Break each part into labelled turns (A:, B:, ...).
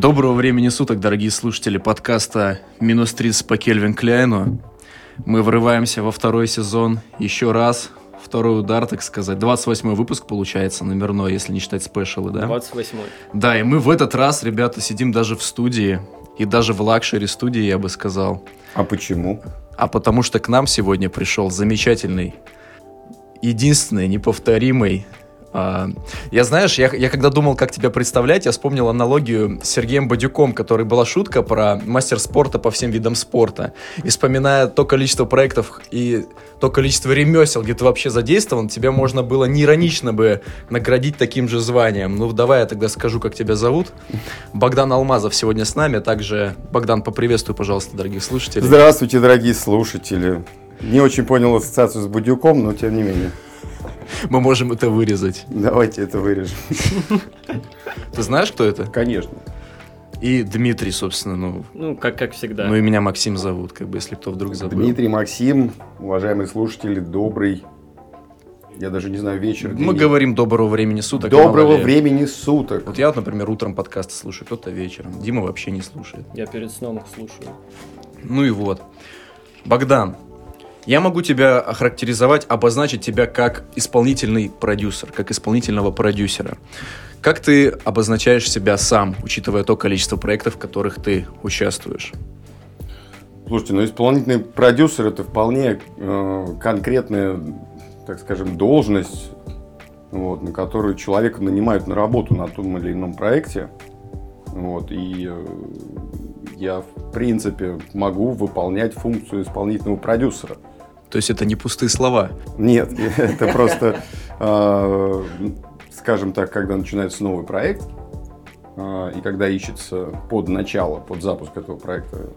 A: Доброго времени суток, дорогие слушатели подкаста «Минус 30 по Кельвин Кляйну». Мы врываемся во второй сезон еще раз. Второй удар, так сказать. 28 выпуск получается, номерной, если не считать спешалы, да?
B: 28-й.
A: Да, и мы в этот раз, ребята, сидим даже в студии. И даже в luxury студии, я бы сказал.
C: А почему?
A: А потому что к нам сегодня пришел замечательный, единственный, неповторимый я, знаешь, я, я когда думал, как тебя представлять, я вспомнил аналогию с Сергеем Бадюком, который была шутка про мастер спорта по всем видам спорта. И вспоминая то количество проектов и то количество ремесел, где ты вообще задействован, тебя можно было неиронично бы наградить таким же званием. Ну, давай я тогда скажу, как тебя зовут. Богдан Алмазов сегодня с нами. Также, Богдан, поприветствуй, пожалуйста, дорогих слушателей.
C: Здравствуйте, дорогие слушатели. Не очень понял ассоциацию с Бадюком, но тем не менее.
A: Мы можем это вырезать.
C: Давайте это вырежем.
A: Ты знаешь, кто это?
C: Конечно.
A: И Дмитрий, собственно, ну...
B: Ну, как, как всегда.
A: Ну и меня Максим зовут, как бы, если кто вдруг забыл.
C: Дмитрий, Максим, уважаемые слушатели, добрый, я даже не знаю, вечер,
A: Мы говорим доброго времени суток.
C: Доброго времени суток.
A: Вот я, вот, например, утром подкасты слушаю, кто-то вечером. Дима вообще не слушает.
B: Я перед сном их слушаю.
A: Ну и вот. Богдан, я могу тебя охарактеризовать, обозначить тебя как исполнительный продюсер, как исполнительного продюсера. Как ты обозначаешь себя сам, учитывая то количество проектов, в которых ты участвуешь?
C: Слушайте, ну исполнительный продюсер это вполне э, конкретная, так скажем, должность, вот, на которую человека нанимают на работу на том или ином проекте. Вот, и э, я, в принципе, могу выполнять функцию исполнительного продюсера.
A: То есть это не пустые слова?
C: Нет, это просто, а, скажем так, когда начинается новый проект, а, и когда ищется под начало, под запуск этого проекта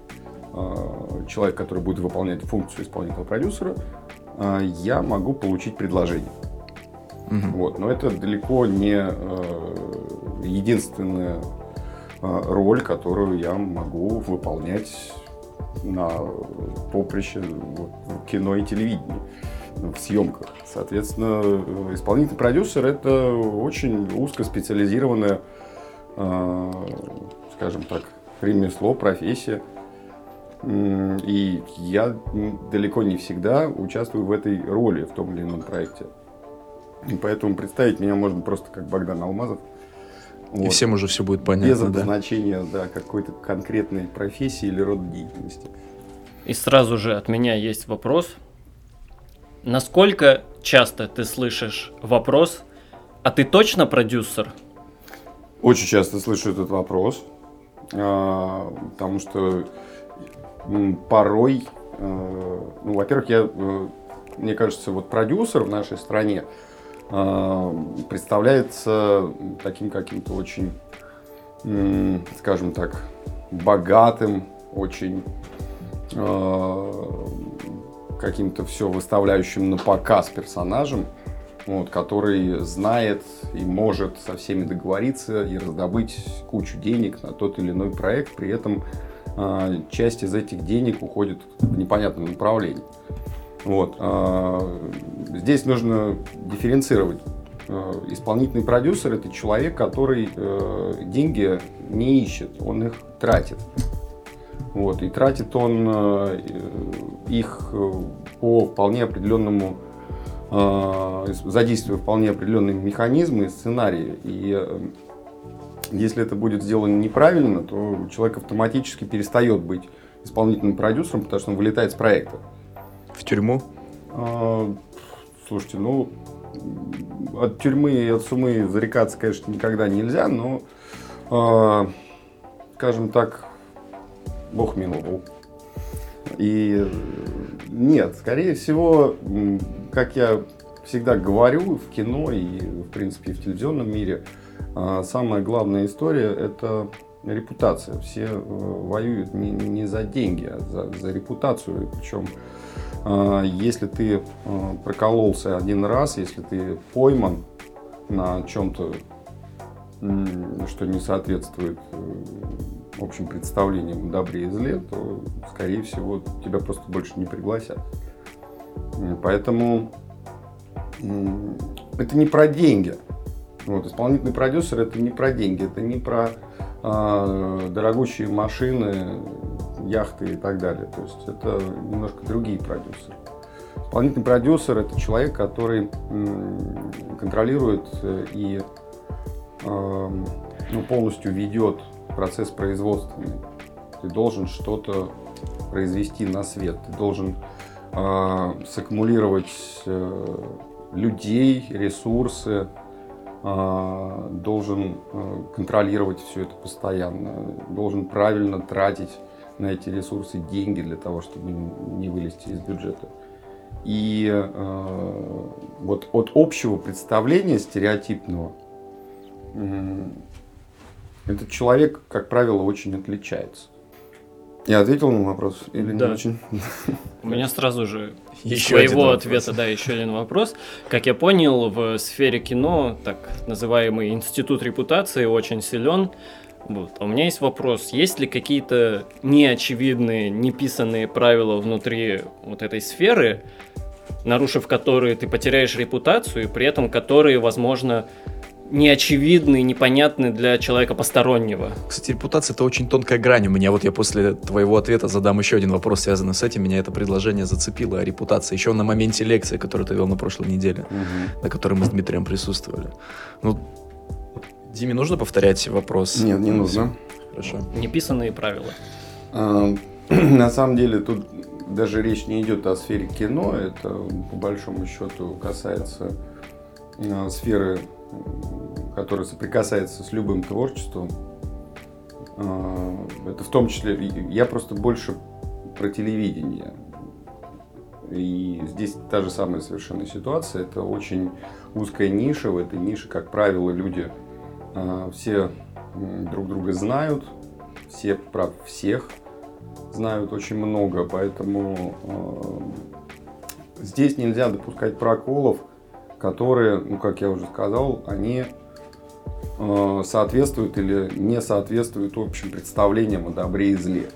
C: а, человек, который будет выполнять функцию исполнительного продюсера, я могу получить предложение. Угу. Вот. Но это далеко не единственная роль, которую я могу выполнять на поприще вот, кино и телевидения в съемках. Соответственно, исполнительный продюсер это очень узкоспециализированное, э, скажем так, ремесло, профессия. И я далеко не всегда участвую в этой роли в том или ином проекте. И поэтому представить меня можно просто как Богдан Алмазов –
A: вот. И всем уже все будет понятно.
C: Без обозначения да? Да, какой-то конкретной профессии или рода деятельности.
B: И сразу же от меня есть вопрос. Насколько часто ты слышишь вопрос, а ты точно продюсер?
C: Очень часто слышу этот вопрос, а, потому что порой, а, ну, во-первых, я, э, мне кажется, вот продюсер в нашей стране, представляется таким каким-то очень, скажем так, богатым, очень а, каким-то все выставляющим на показ персонажем, вот, который знает и может со всеми договориться и раздобыть кучу денег на тот или иной проект, при этом э, часть из этих денег уходит в непонятном направлении. Вот. А, здесь нужно дифференцировать. А, исполнительный продюсер – это человек, который э, деньги не ищет, он их тратит. Вот. И тратит он э, их э, по вполне определенному задействуя вполне определенные механизмы и сценарии. И если это будет сделано неправильно, то человек автоматически перестает быть исполнительным продюсером, потому что он вылетает с проекта.
A: В тюрьму?
C: А, слушайте, ну, от тюрьмы и от сумы зарекаться, конечно, никогда нельзя, но, а, скажем так, Бог миловал. И нет, скорее всего, как я всегда говорю в кино и, в принципе, в телевизионном мире, а, самая главная история – это репутация. Все э, воюют не, не за деньги, а за, за репутацию. Причем если ты а, прокололся один раз, если ты пойман на чем-то, что не соответствует э, общим представлениям добре и зле, то, скорее всего, тебя просто больше не пригласят. Поэтому это не про деньги. Вот, исполнительный продюсер это не про деньги, это не про э, дорогущие машины, яхты и так далее. То есть это немножко другие продюсеры. Исполнительный продюсер это человек, который контролирует э, и эм, ну, полностью ведет процесс производственный. Ты должен что-то произвести на свет, ты должен э, саккумулировать э, людей, ресурсы, э, должен э, контролировать все это постоянно, должен правильно тратить на эти ресурсы деньги для того, чтобы не вылезти из бюджета. И э, вот от общего представления стереотипного э, этот человек, как правило, очень отличается. Я ответил на вопрос или
B: да.
C: не очень?
B: У меня сразу же еще своего ответа, да, еще один вопрос. Как я понял, в сфере кино так называемый институт репутации очень силен. Вот. А у меня есть вопрос, есть ли какие-то неочевидные, неписанные правила внутри вот этой сферы, нарушив которые ты потеряешь репутацию, и при этом которые, возможно, неочевидны, непонятны для человека постороннего.
A: Кстати, репутация это очень тонкая грань. У меня вот я после твоего ответа задам еще один вопрос, связанный с этим. Меня это предложение зацепило о репутации. Еще на моменте лекции, которую ты вел на прошлой неделе, угу. на которой мы с Дмитрием присутствовали. Ну, Диме нужно повторять вопрос?
C: Нет, не нужно.
B: Хорошо. Неписанные правила.
C: А, на самом деле тут даже речь не идет о сфере кино, это по большому счету касается а, сферы, которая соприкасается с любым творчеством. А, это в том числе, я просто больше про телевидение. И здесь та же самая совершенно ситуация. Это очень узкая ниша. В этой нише, как правило, люди все друг друга знают, все про всех знают очень много, поэтому э, здесь нельзя допускать проколов, которые, ну как я уже сказал, они э, соответствуют или не соответствуют общим представлениям о добре и зле.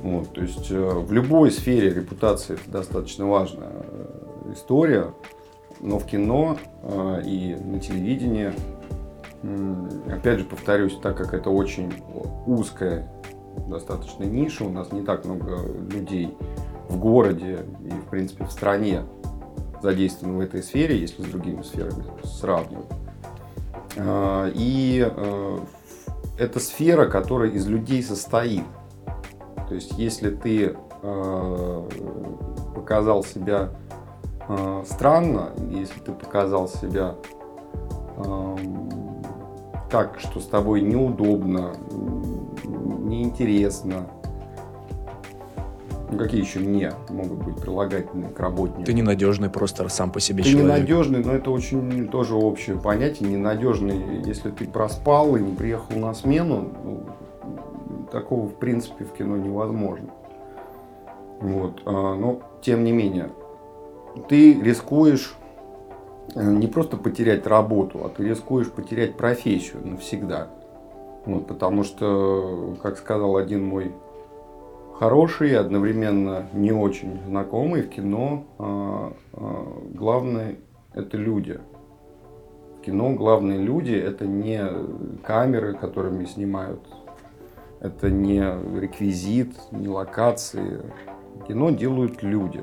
C: Вот, то есть э, в любой сфере репутация это достаточно важная история, но в кино э, и на телевидении Опять же, повторюсь, так как это очень узкая достаточно ниша, у нас не так много людей в городе и, в принципе, в стране задействованы в этой сфере, если с другими сферами сравнивать. А, и э, это сфера, которая из людей состоит. То есть, если ты э, показал себя э, странно, если ты показал себя так, что с тобой неудобно, неинтересно. Ну, какие еще не могут быть прилагательные к работнику?
A: Ты ненадежный просто сам по себе
C: ты
A: человек.
C: Ты ненадежный, но это очень тоже общее понятие. Ненадежный, если ты проспал и не приехал на смену, ну, такого в принципе в кино невозможно. Вот. А, но тем не менее, ты рискуешь не просто потерять работу, а ты рискуешь потерять профессию навсегда. Вот, потому что, как сказал один мой хороший, одновременно не очень знакомый в кино, а, а, главное это люди. В кино главные люди это не камеры, которыми снимают, это не реквизит, не локации. Кино делают люди.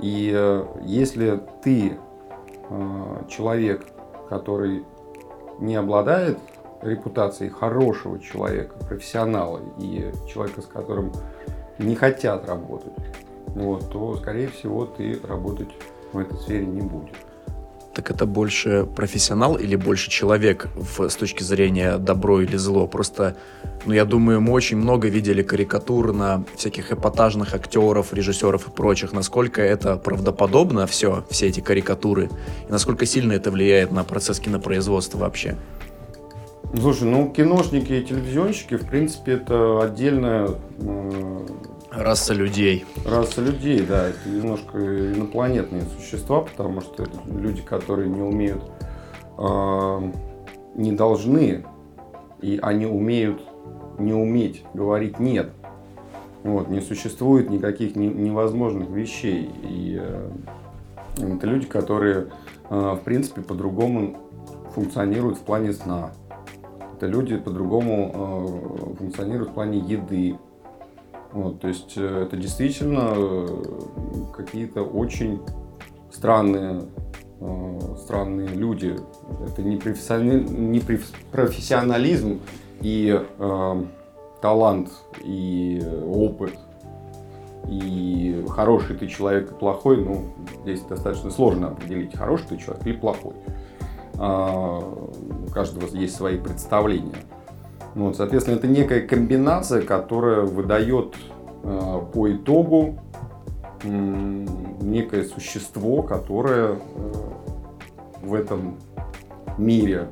C: И э, если ты Э, человек, который не обладает репутацией хорошего человека, профессионала и человека, с которым не хотят работать, вот, то, скорее всего, ты работать в этой сфере не будешь
A: так это больше профессионал или больше человек в, с точки зрения добро или зло? Просто, ну, я думаю, мы очень много видели карикатур на всяких эпатажных актеров, режиссеров и прочих. Насколько это правдоподобно все, все эти карикатуры? И насколько сильно это влияет на процесс кинопроизводства вообще?
C: Слушай, ну, киношники и телевизионщики, в принципе, это отдельная э,
A: Раса людей.
C: Раса людей, да, это немножко инопланетные существа, потому что люди, которые не умеют, э, не должны, и они умеют не уметь говорить нет. Вот, не существует никаких не, невозможных вещей. И э, это люди, которые, э, в принципе, по-другому функционируют в плане сна. Это люди по-другому э, функционируют в плане еды. Вот, то есть э, это действительно э, какие-то очень странные, э, странные люди. Это не, профессионали... не профессионализм и э, талант, и опыт, и хороший ты человек и плохой, ну, здесь достаточно сложно определить, хороший ты человек или плохой. А, у каждого есть свои представления. Вот, соответственно, это некая комбинация, которая выдает э, по итогу э, некое существо, которое э, в этом мире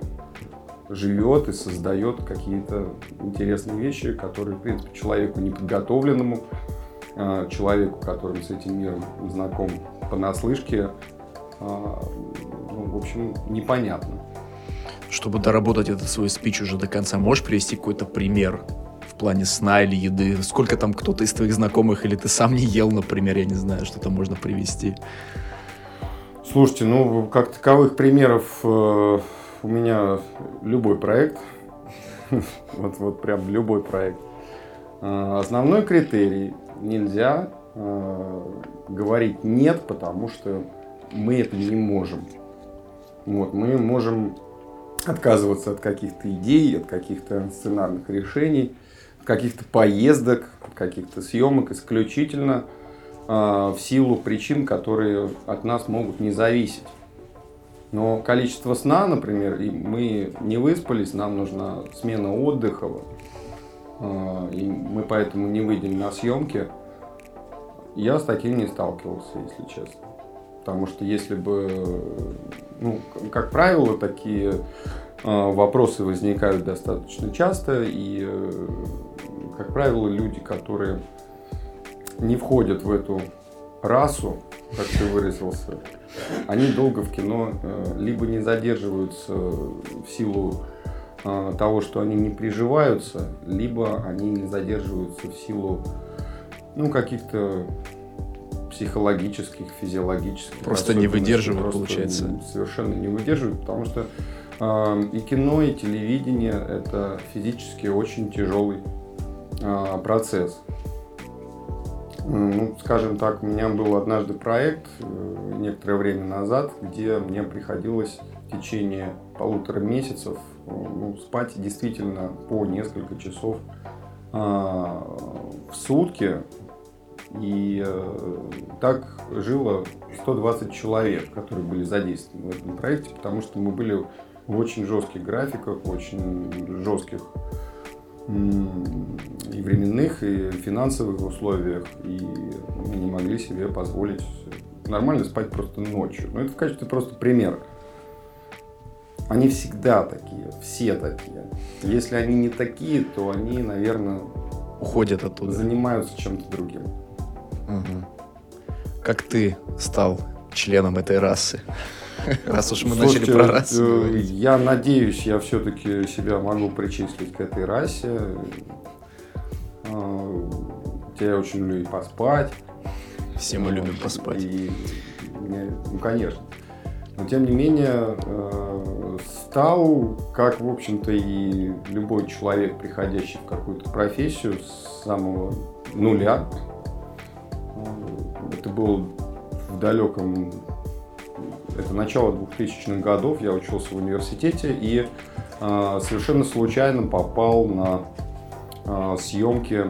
C: живет и создает какие-то интересные вещи, которые, в принципе, человеку неподготовленному, э, человеку, который с этим миром знаком понаслышке, э, ну, в общем, непонятно
A: чтобы доработать этот свой спич уже до конца, можешь привести какой-то пример в плане сна или еды? Сколько там кто-то из твоих знакомых или ты сам не ел, например, я не знаю, что-то можно привести.
C: Слушайте, ну, как таковых примеров э, у меня любой проект. вот, вот прям любой проект. Э, основной критерий нельзя э, говорить нет, потому что мы это не можем. Вот, мы можем отказываться от каких-то идей, от каких-то сценарных решений, от каких-то поездок, от каких-то съемок исключительно э, в силу причин, которые от нас могут не зависеть. Но количество сна, например, и мы не выспались, нам нужна смена отдыха, э, и мы поэтому не выйдем на съемки. Я с таким не сталкивался, если честно. Потому что если бы, ну, как правило, такие э, вопросы возникают достаточно часто, и, э, как правило, люди, которые не входят в эту расу, как ты выразился, они долго в кино э, либо не задерживаются в силу того, что они не приживаются, либо они не задерживаются в силу ну, каких-то психологических, физиологических.
A: Просто не выдерживают, получается.
C: Совершенно не выдерживают, потому что э, и кино, и телевидение это физически очень тяжелый э, процесс. Ну, скажем так, у меня был однажды проект э, некоторое время назад, где мне приходилось в течение полутора месяцев э, ну, спать действительно по несколько часов э, в сутки и э, так жило 120 человек, которые были задействованы в этом проекте, потому что мы были в очень жестких графиках, очень жестких и временных, и финансовых условиях, и мы не могли себе позволить нормально спать просто ночью. Но это в качестве просто примера. Они всегда такие, все такие. Если они не такие, то они, наверное,
A: уходят оттуда.
C: Занимаются чем-то другим.
A: Угу. Как ты стал членом этой расы? Раз уж мы Слушайте, начали про расу
C: э, говорить. Я надеюсь, я все-таки себя могу причислить к этой расе. А, я очень люблю и поспать.
A: Все мы любим поспать. И,
C: ну, конечно. Но тем не менее, э, стал, как, в общем-то, и любой человек, приходящий в какую-то профессию с самого нуля, это был в далеком... Это начало 2000-х годов. Я учился в университете и э, совершенно случайно попал на э, съемки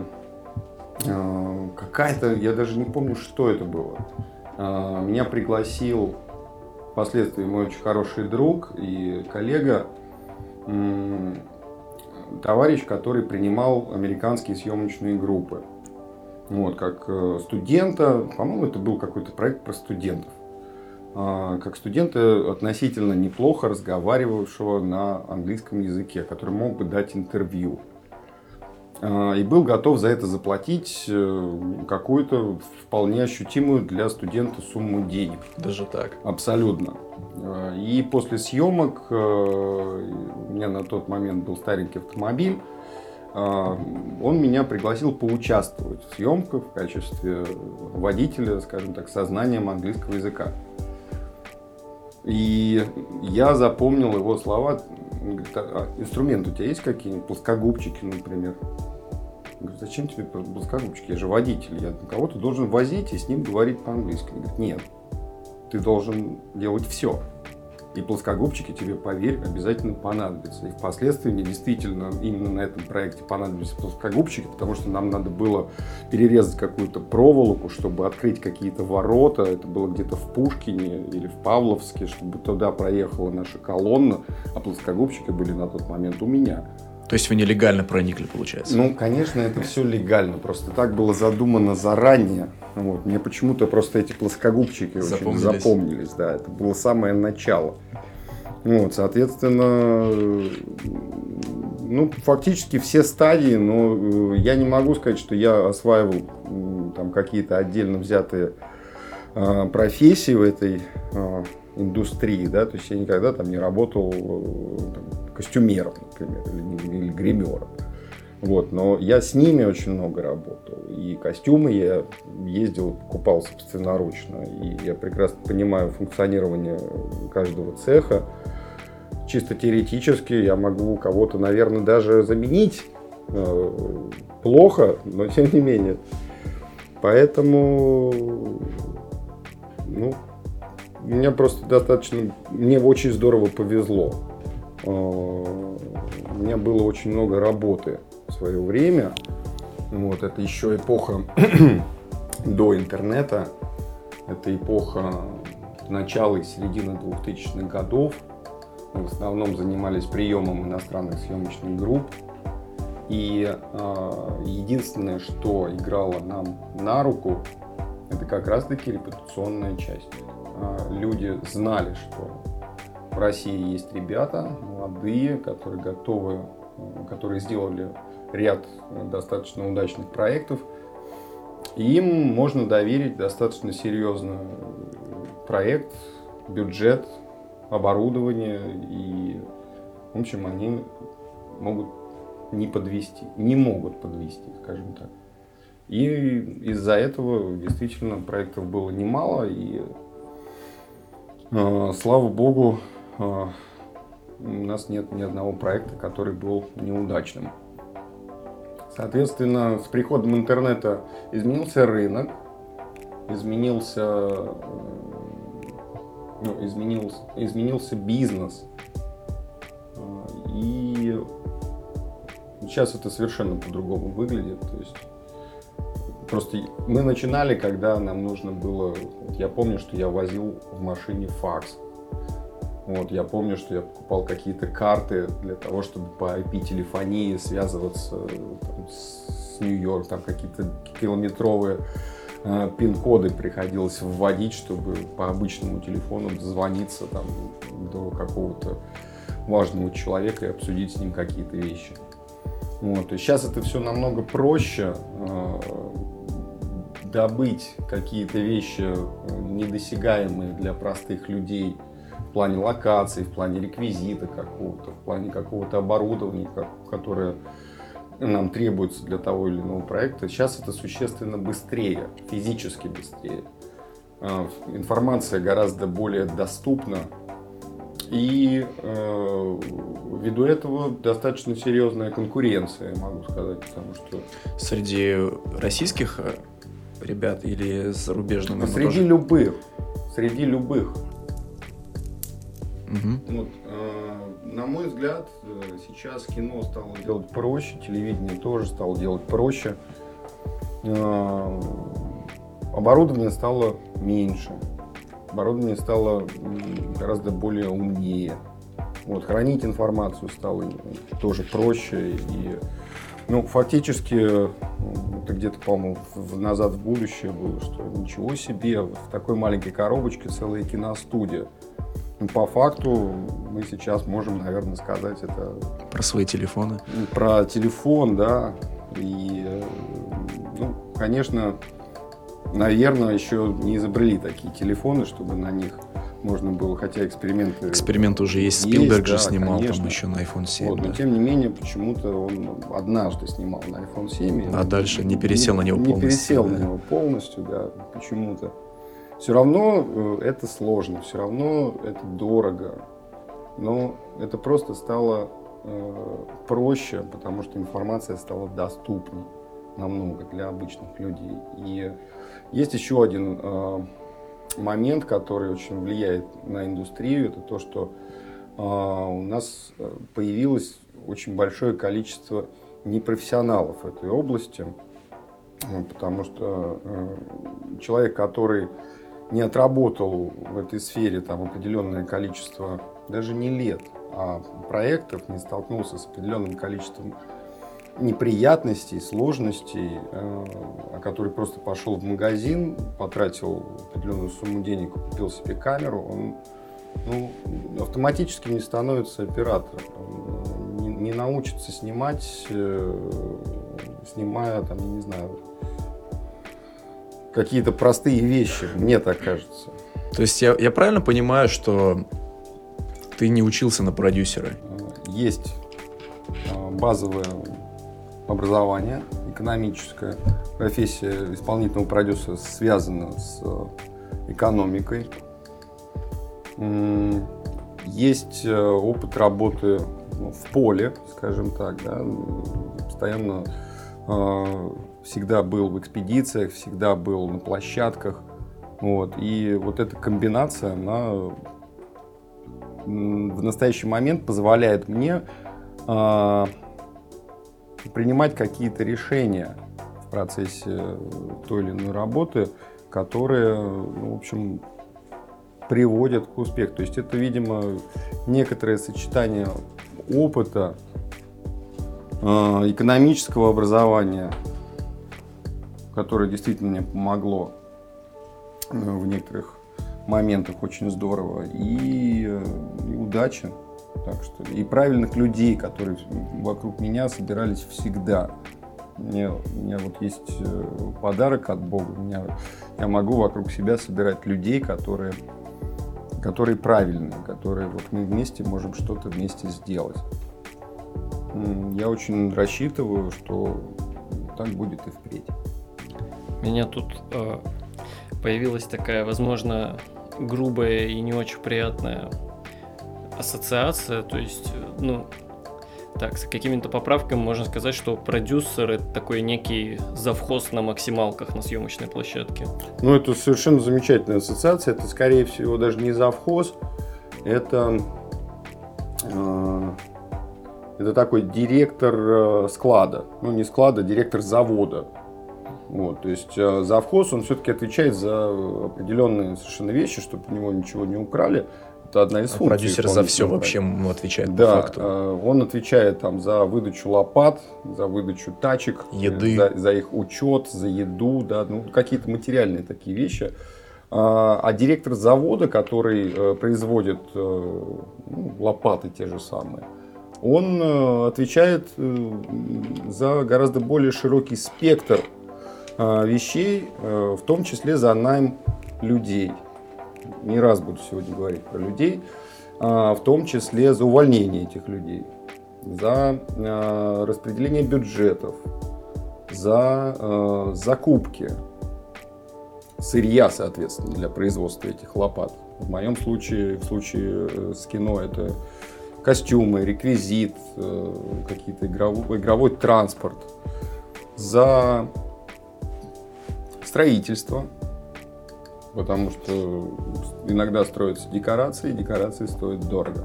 C: э, какая-то, я даже не помню, что это было. Э, меня пригласил впоследствии мой очень хороший друг и коллега, товарищ, который принимал американские съемочные группы вот, как э, студента, по-моему, это был какой-то проект про студентов, а, как студента относительно неплохо разговаривавшего на английском языке, который мог бы дать интервью. А, и был готов за это заплатить э, какую-то вполне ощутимую для студента сумму денег.
A: Даже так?
C: Абсолютно. А, и после съемок, э, у меня на тот момент был старенький автомобиль, он меня пригласил поучаствовать в съемках в качестве водителя, скажем так, со знанием английского языка. И я запомнил его слова, Он говорит, а, а инструменты у тебя есть какие-нибудь? Плоскогубчики, например. Я говорю, зачем тебе плоскогубчики? Я же водитель. Я кого-то должен возить и с ним говорить по-английски. Он говорит, нет, ты должен делать все. И плоскогубчики тебе, поверь, обязательно понадобятся. И впоследствии мне действительно именно на этом проекте понадобились плоскогубчики, потому что нам надо было перерезать какую-то проволоку, чтобы открыть какие-то ворота. Это было где-то в Пушкине или в Павловске, чтобы туда проехала наша колонна, а плоскогубчики были на тот момент у меня.
A: То есть вы нелегально проникли, получается?
C: Ну, конечно, это все легально. Просто так было задумано заранее. Вот. Мне почему-то просто эти плоскогубчики запомнились. очень запомнились. Да, это было самое начало. Вот, соответственно, ну, фактически все стадии, но э, я не могу сказать, что я осваивал там какие-то отдельно взятые э, профессии в этой э, индустрии, да, то есть я никогда там не работал э, там, костюмером, например, или, или гримером. Вот, но я с ними очень много работал. И костюмы я ездил, покупал собственноручно. И я прекрасно понимаю функционирование каждого цеха. Чисто теоретически я могу кого-то, наверное, даже заменить. Э, плохо, но тем не менее. Поэтому, ну, мне просто достаточно, мне очень здорово повезло. Э, у меня было очень много работы в свое время. Вот, это еще эпоха до интернета. Это эпоха начала и середины 2000-х годов. Мы в основном занимались приемом иностранных съемочных групп. И э, единственное, что играло нам на руку, это как раз-таки репутационная часть. Э, люди знали, что в России есть ребята молодые, которые готовы, э, которые сделали ряд достаточно удачных проектов. Им можно доверить достаточно серьезный проект, бюджет, оборудование. И, в общем, они могут не подвести, не могут подвести, скажем так. И из-за этого действительно проектов было немало. И э, слава богу, э, у нас нет ни одного проекта, который был неудачным. Соответственно, с приходом интернета изменился рынок, изменился, ну, изменился, изменился бизнес. Э, и сейчас это совершенно по-другому выглядит. То есть просто мы начинали, когда нам нужно было. Я помню, что я возил в машине факс. Вот, я помню, что я покупал какие-то карты для того, чтобы по IP-телефонии связываться там, с Нью-Йорк, там какие-то километровые э, пин-коды приходилось вводить, чтобы по обычному телефону дозвониться там, до какого-то важного человека и обсудить с ним какие-то вещи. Вот, есть сейчас это все намного проще. Э, добыть какие-то вещи э, недосягаемые для простых людей – в плане локации, в плане реквизита какого-то, в плане какого-то оборудования, которое нам требуется для того или иного проекта. Сейчас это существенно быстрее, физически быстрее. А, информация гораздо более доступна. И э, ввиду этого достаточно серьезная конкуренция, могу сказать, потому что...
A: Среди российских э, ребят или зарубежных?
C: Среди любых. Среди любых. Угу. Вот, э, на мой взгляд, э, сейчас кино стало делать проще, телевидение тоже стало делать проще. Э, оборудование стало меньше, оборудование стало гораздо более умнее. Вот, хранить информацию стало тоже проще. И, ну, фактически, это где-то, по-моему, назад в будущее было, что ничего себе, в такой маленькой коробочке целая киностудия. Ну, по факту мы сейчас можем, наверное, сказать это...
A: Про свои телефоны?
C: Про телефон, да. И, э, ну, конечно, наверное, еще не изобрели такие телефоны, чтобы на них можно было, хотя эксперименты...
A: Эксперименты уже есть, Спилберг же да, снимал конечно. там еще на iPhone 7. Вот,
C: да. Но тем не менее, почему-то он однажды снимал на iPhone 7.
A: А дальше не пересел
C: не,
A: на него полностью.
C: Не пересел да. на него полностью, да, почему-то все равно э, это сложно, все равно это дорого. но это просто стало э, проще, потому что информация стала доступней намного для обычных людей. И есть еще один э, момент, который очень влияет на индустрию, это то, что э, у нас появилось очень большое количество непрофессионалов в этой области, потому что э, человек, который не отработал в этой сфере там определенное количество, даже не лет, а проектов, не столкнулся с определенным количеством неприятностей, сложностей, э, а который просто пошел в магазин, потратил определенную сумму денег, купил себе камеру, он ну, автоматически не становится оператором, не, не научится снимать, э, снимая там, не знаю, какие-то простые вещи, мне так кажется.
A: То есть я, я правильно понимаю, что ты не учился на продюсера?
C: Есть а, базовое образование, экономическое. Профессия исполнительного продюсера связана с э, экономикой. Есть э, опыт работы ну, в поле, скажем так, да, постоянно а, всегда был в экспедициях, всегда был на площадках. Вот. И вот эта комбинация, она в настоящий момент позволяет мне э, принимать какие-то решения в процессе той или иной работы, которые, ну, в общем, приводят к успеху. То есть это, видимо, некоторое сочетание опыта, э, экономического образования, которое действительно мне помогло э, в некоторых моментах очень здорово, и, э, и удачи. Так что, и правильных людей, которые вокруг меня собирались всегда. Мне, у меня вот есть э, подарок от Бога. Меня, я могу вокруг себя собирать людей, которые, которые правильные, которые вот мы вместе можем что-то вместе сделать. Я очень рассчитываю, что так будет и впредь
B: меня тут э, появилась такая, возможно, грубая и не очень приятная ассоциация. То есть, э, ну, так, с какими-то поправками можно сказать, что продюсер это такой некий завхоз на максималках на съемочной площадке.
C: Ну, это совершенно замечательная ассоциация. Это, скорее всего, даже не завхоз, это, э, это такой директор э, склада. Ну, не склада, а директор завода. Вот, то есть э, завхоз, он все-таки отвечает за определенные совершенно вещи, чтобы у него ничего не украли. Это одна из а функций.
A: Продюсер за все вообще ну, отвечает
C: да, по факту. Э, он отвечает там за выдачу лопат, за выдачу тачек,
A: еды,
C: за, за их учет, за еду, да, ну какие-то материальные такие вещи. А, а директор завода, который э, производит ну, лопаты те же самые, он отвечает за гораздо более широкий спектр вещей, э, в том числе за найм людей. Не раз буду сегодня говорить про людей, а, в том числе за увольнение этих людей, за а, распределение бюджетов, за закупки сырья, соответственно, для производства этих лопат. В моем случае, в случае э, с кино, это костюмы, реквизит, э, какие-то игровой, игровой транспорт. За строительство, потому что иногда строятся декорации, декорации стоят дорого.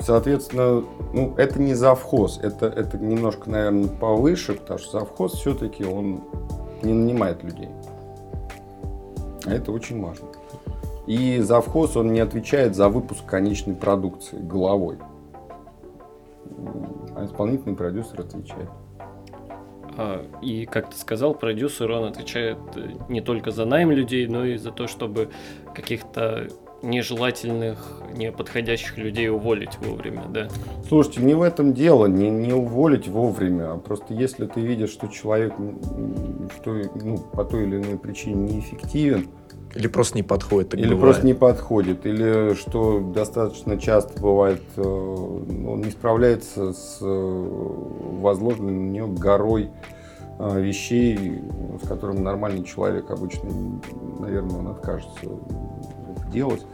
C: Соответственно, ну, это не завхоз, это, это немножко, наверное, повыше, потому что завхоз все-таки он не нанимает людей. А это очень важно. И завхоз, он не отвечает за выпуск конечной продукции головой. А исполнительный продюсер отвечает.
B: А, и, как ты сказал, продюсер, он отвечает э, не только за найм людей, но и за то, чтобы каких-то нежелательных, неподходящих людей уволить вовремя, да?
C: Слушайте, не в этом дело, не, не уволить вовремя, а просто если ты видишь, что человек что, ну, по той или иной причине неэффективен,
A: или просто не подходит.
C: или бывает. просто не подходит. Или что достаточно часто бывает, э, он не справляется с э, возложенной на нее горой э, вещей, с которыми нормальный человек обычно, наверное, он откажется делать.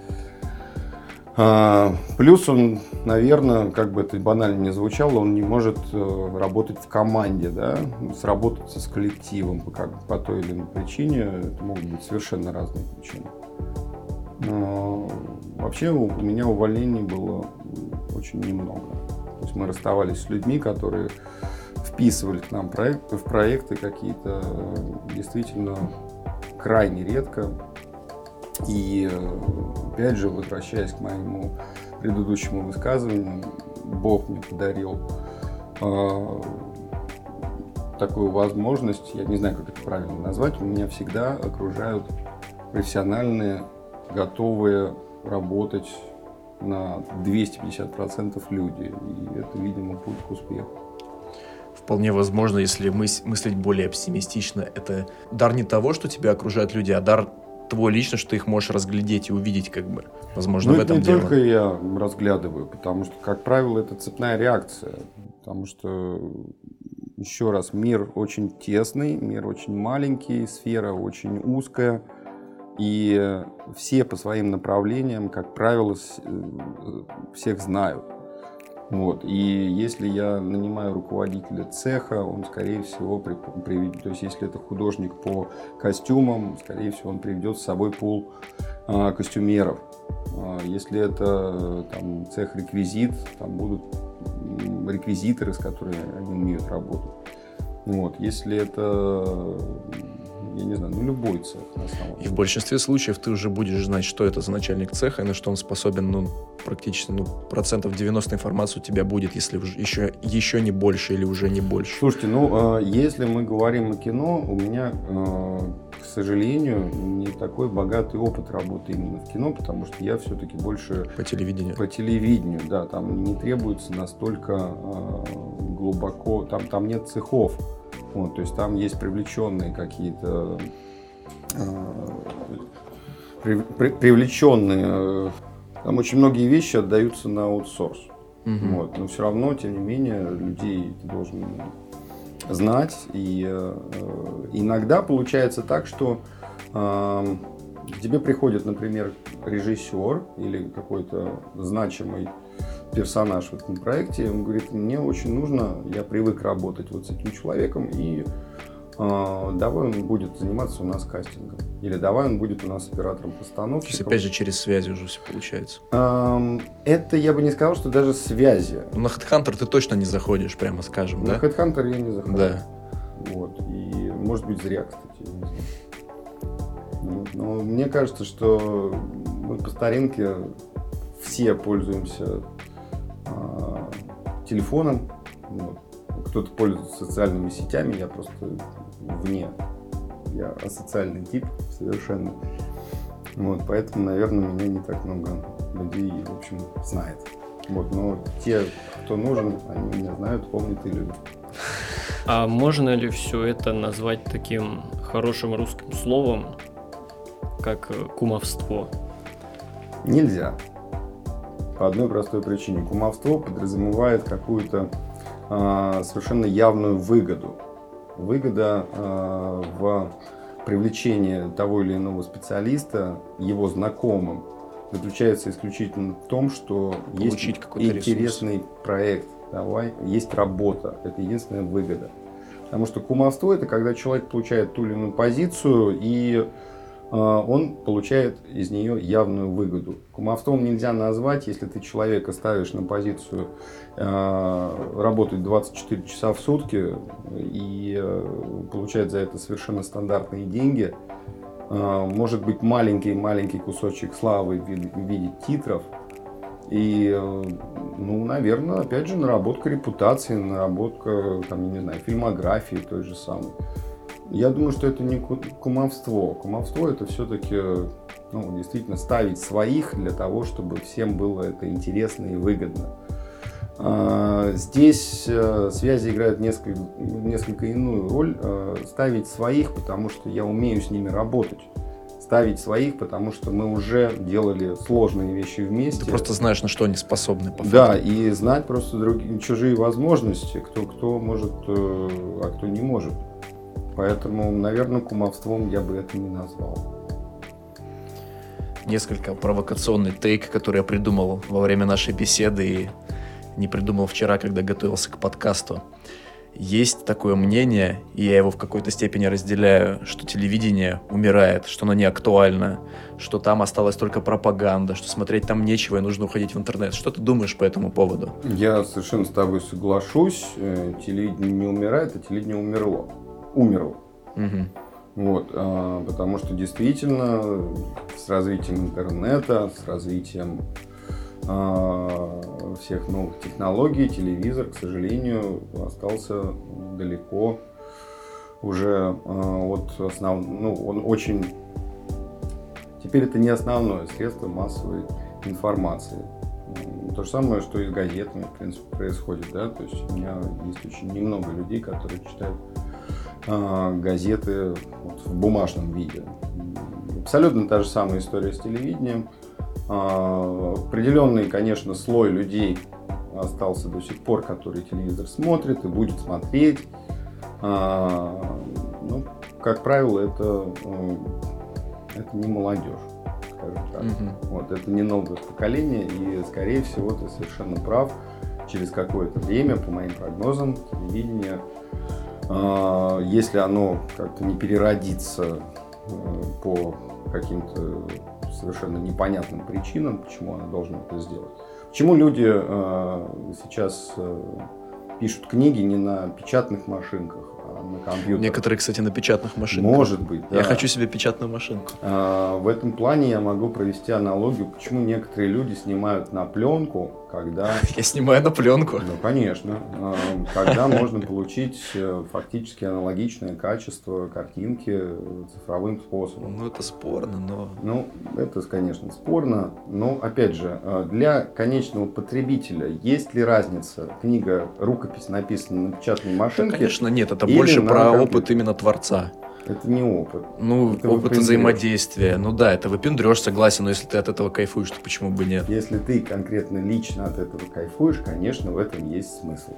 C: А, плюс он, наверное, как бы это банально не звучало, он не может э, работать в команде, да, сработаться с коллективом по, как, по той или иной причине. Это могут быть совершенно разные причины. Но вообще у меня увольнений было очень немного. То есть мы расставались с людьми, которые вписывали к нам проект, в проекты какие-то действительно крайне редко. И опять же, возвращаясь к моему предыдущему высказыванию, Бог мне подарил э, такую возможность, я не знаю, как это правильно назвать, у меня всегда окружают профессиональные, готовые работать на 250% люди. И это, видимо, путь к успеху.
A: Вполне возможно, если мыс- мыслить более оптимистично, это дар не того, что тебя окружают люди, а дар твой лично, что ты их можешь разглядеть и увидеть, как бы. Возможно,
C: ну,
A: в этом
C: не
A: дело.
C: только я разглядываю, потому что, как правило, это цепная реакция. Потому что, еще раз, мир очень тесный, мир очень маленький, сфера очень узкая. И все по своим направлениям, как правило, э, всех знают. Вот. И если я нанимаю руководителя цеха, он, скорее всего, при, то есть если это художник по костюмам, скорее всего, он приведет с собой пул а, костюмеров. А, если это там, цех реквизит, там будут реквизиторы, с которыми они умеют работать. Вот. Если это я не знаю, ну любой цех на самом
A: деле. И в большинстве случаев ты уже будешь знать, что это за начальник цеха и на что он способен, ну, практически, ну, процентов 90 информации у тебя будет, если еще, еще не больше или уже не больше.
C: Слушайте, ну, э, если мы говорим о кино, у меня, э, к сожалению, не такой богатый опыт работы именно в кино, потому что я все-таки больше...
A: По телевидению.
C: По телевидению, да, там не требуется настолько э, глубоко, там, там нет цехов, вот, то есть там есть привлеченные какие-то э, при, при, привлеченные. Э, там очень многие вещи отдаются на аутсорс. Угу. Вот, но все равно, тем не менее, людей ты должен знать. И э, иногда получается так, что э, к тебе приходит, например, режиссер или какой-то значимый персонаж в этом проекте, он говорит, мне очень нужно, я привык работать вот с этим человеком, и э, давай он будет заниматься у нас кастингом. Или давай он будет у нас оператором постановки. То
A: есть, опять же, через связи уже все получается.
C: Эм, это я бы не сказал, что даже связи.
A: Ну, на HeadHunter ты точно не заходишь, прямо скажем,
C: на
A: да?
C: На HeadHunter я не захожу.
A: Да.
C: Вот. И, может быть, зря, кстати, я не знаю. Но мне кажется, что мы по старинке все пользуемся телефоном. Вот. Кто-то пользуется социальными сетями, я просто вне. Я асоциальный тип совершенно. Вот, поэтому, наверное, меня не так много людей, в общем, знает. Вот, но те, кто нужен, они меня знают, помнят и любят.
B: А можно ли все это назвать таким хорошим русским словом, как кумовство?
C: Нельзя. По одной простой причине. Кумовство подразумевает какую-то э, совершенно явную выгоду. Выгода э, в привлечении того или иного специалиста его знакомым заключается исключительно в том, что Получить есть интересный ресурс. проект, давай, есть работа. Это единственная выгода. Потому что кумовство это когда человек получает ту или иную позицию и он получает из нее явную выгоду. Кумовством нельзя назвать, если ты человека ставишь на позицию э, работать 24 часа в сутки и э, получать за это совершенно стандартные деньги. Э, может быть маленький-маленький кусочек славы в виде, титров. И, ну, наверное, опять же, наработка репутации, наработка, там, я не знаю, фильмографии той же самой. Я думаю, что это не кумовство. Кумовство это все-таки ну, действительно ставить своих для того, чтобы всем было это интересно и выгодно. А, здесь э, связи играют несколько, несколько иную роль. Э, ставить своих, потому что я умею с ними работать. Ставить своих, потому что мы уже делали сложные вещи вместе.
A: Ты просто знаешь, на что они способны.
C: По да, и знать просто другие, чужие возможности, кто, кто может, э, а кто не может. Поэтому, наверное, кумовством я бы это не назвал.
A: несколько провокационный тейк, который я придумал во время нашей беседы и не придумал вчера, когда готовился к подкасту. Есть такое мнение, и я его в какой-то степени разделяю, что телевидение умирает, что оно не актуально, что там осталась только пропаганда, что смотреть там нечего и нужно уходить в интернет. Что ты думаешь по этому поводу?
C: Я совершенно с тобой соглашусь. Э, телевидение не умирает, а телевидение умерло. Умерло. Угу. Вот, а, потому что действительно с развитием интернета, с развитием а, всех новых технологий, телевизор, к сожалению, остался далеко уже а, от основ... ну, он очень... Теперь это не основное средство массовой информации. То же самое, что и с газетами, в принципе, происходит, да, то есть у меня есть очень немного людей, которые читают газеты вот, в бумажном виде. Абсолютно та же самая история с телевидением. А, определенный, конечно, слой людей остался до сих пор, который телевизор смотрит и будет смотреть. А, ну, как правило, это, это не молодежь, скажем так. Угу. Вот, это не новое поколение, и, скорее всего, ты совершенно прав. Через какое-то время, по моим прогнозам, телевидение, а, если оно как-то не переродится э, по каким-то совершенно непонятным причинам, почему она должна это сделать. Почему люди э, сейчас э, пишут книги не на печатных машинках, а на компьютерах?
A: Некоторые, кстати, на печатных машинках.
C: Может быть,
A: да. Я хочу себе печатную машинку.
C: Э, в этом плане я могу провести аналогию, почему некоторые люди снимают на пленку, когда...
A: Я снимаю на пленку.
C: Ну, конечно. Э, когда можно получить э, фактически аналогичное качество картинки цифровым способом.
A: Ну, это спорно, но...
C: Ну, это, конечно, спорно. Но, опять же, э, для конечного потребителя есть ли разница? Книга, рукопись написана на печатной машинке?
A: Да, конечно, нет. Это больше про опыт именно творца.
C: Это не опыт.
A: Ну, это опыт взаимодействия. Ну да, это выпендрешь, согласен, но если ты от этого кайфуешь, то почему бы нет?
C: Если ты конкретно лично от этого кайфуешь, конечно, в этом есть смысл.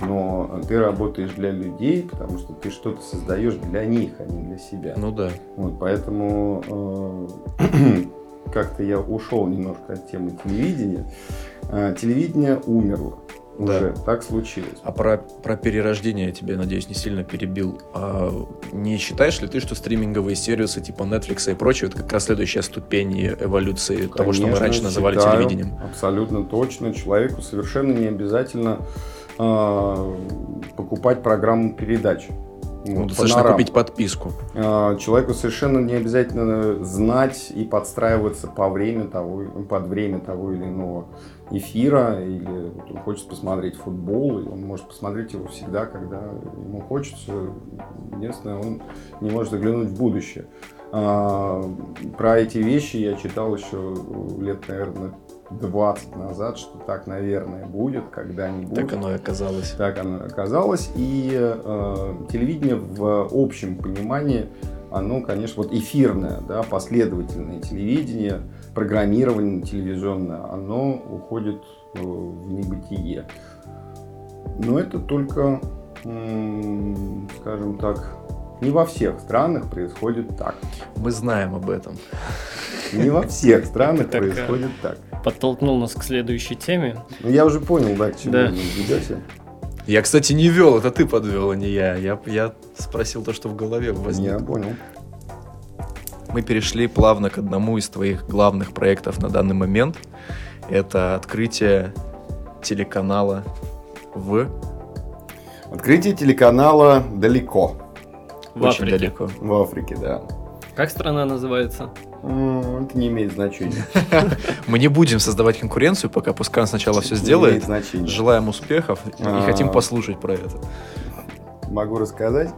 C: Но ты работаешь для людей, потому что ты что-то создаешь для них, а не для себя.
A: Ну да.
C: Вот, поэтому э, как-то я ушел немножко от темы телевидения. Э, телевидение умерло. Уже да. так случилось.
A: А про, про перерождение я тебе, надеюсь, не сильно перебил. А не считаешь ли ты, что стриминговые сервисы типа Netflix и прочее, это как раз следующая ступень эволюции Конечно, того, что мы раньше называли считаю, телевидением?
C: Абсолютно точно. Человеку совершенно не обязательно э, покупать программу передач.
A: Ну, достаточно купить подписку.
C: А, человеку совершенно не обязательно знать и подстраиваться по время того, под время того или иного эфира, или вот он хочет посмотреть футбол, и он может посмотреть его всегда, когда ему хочется. Единственное, он не может заглянуть в будущее. А, про эти вещи я читал еще лет, наверное, 20 назад, что так, наверное, будет когда-нибудь.
A: Так оно и оказалось.
C: Так оно и оказалось. И э, телевидение в общем понимании, оно, конечно, вот эфирное, да, последовательное телевидение, программирование телевизионное, оно уходит э, в небытие. Но это только, скажем так, не во всех странах происходит так.
A: Мы знаем об этом.
C: Не во всех странах э, происходит так.
B: Подтолкнул нас к следующей теме.
C: Ну, я уже понял, да, к чему вы ведете.
A: Я, кстати, не вел, это ты подвел, а не я. Я, я спросил то, что в голове возникло.
C: Я понял
A: мы перешли плавно к одному из твоих главных проектов на данный момент. Это открытие телеканала в...
C: Открытие телеканала далеко.
B: В Очень Африке. далеко.
C: В Африке, да.
B: Как страна называется?
C: Это не имеет значения.
A: Мы не будем создавать конкуренцию, пока пускай он сначала все сделает. Желаем успехов и а. хотим послушать про это.
C: Могу рассказать.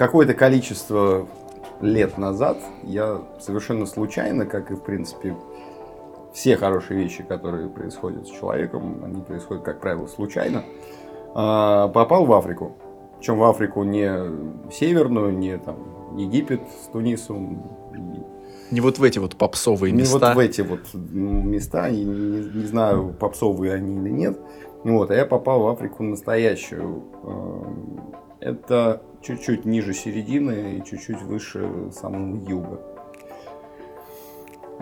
C: Какое-то количество лет назад я совершенно случайно, как и в принципе все хорошие вещи, которые происходят с человеком, они происходят, как правило, случайно, а, попал в Африку. Причем в Африку не северную, не там Египет с Тунисом.
A: Не вот в эти вот попсовые места.
C: Не вот в эти вот места, не, не, не знаю, попсовые они или нет. Вот, а я попал в Африку настоящую. А, это чуть-чуть ниже середины и чуть-чуть выше самого юга.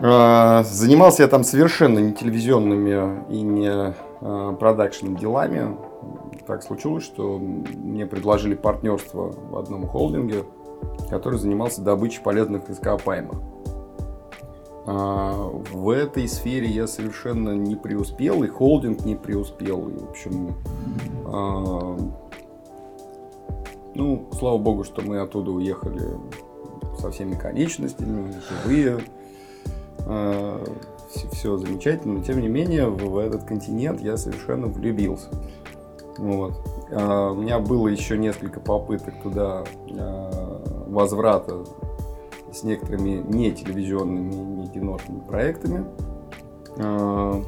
C: А, занимался я там совершенно не телевизионными и не а, продакшн делами. Так случилось, что мне предложили партнерство в одном холдинге, который занимался добычей полезных ископаемых. А, в этой сфере я совершенно не преуспел, и холдинг не преуспел. И, в общем, ну, слава богу, что мы оттуда уехали со всеми конечностями, живые, все, все замечательно, но тем не менее в, этот континент я совершенно влюбился. Вот. А, у меня было еще несколько попыток туда а, возврата с некоторыми не телевизионными, не киношными проектами. А,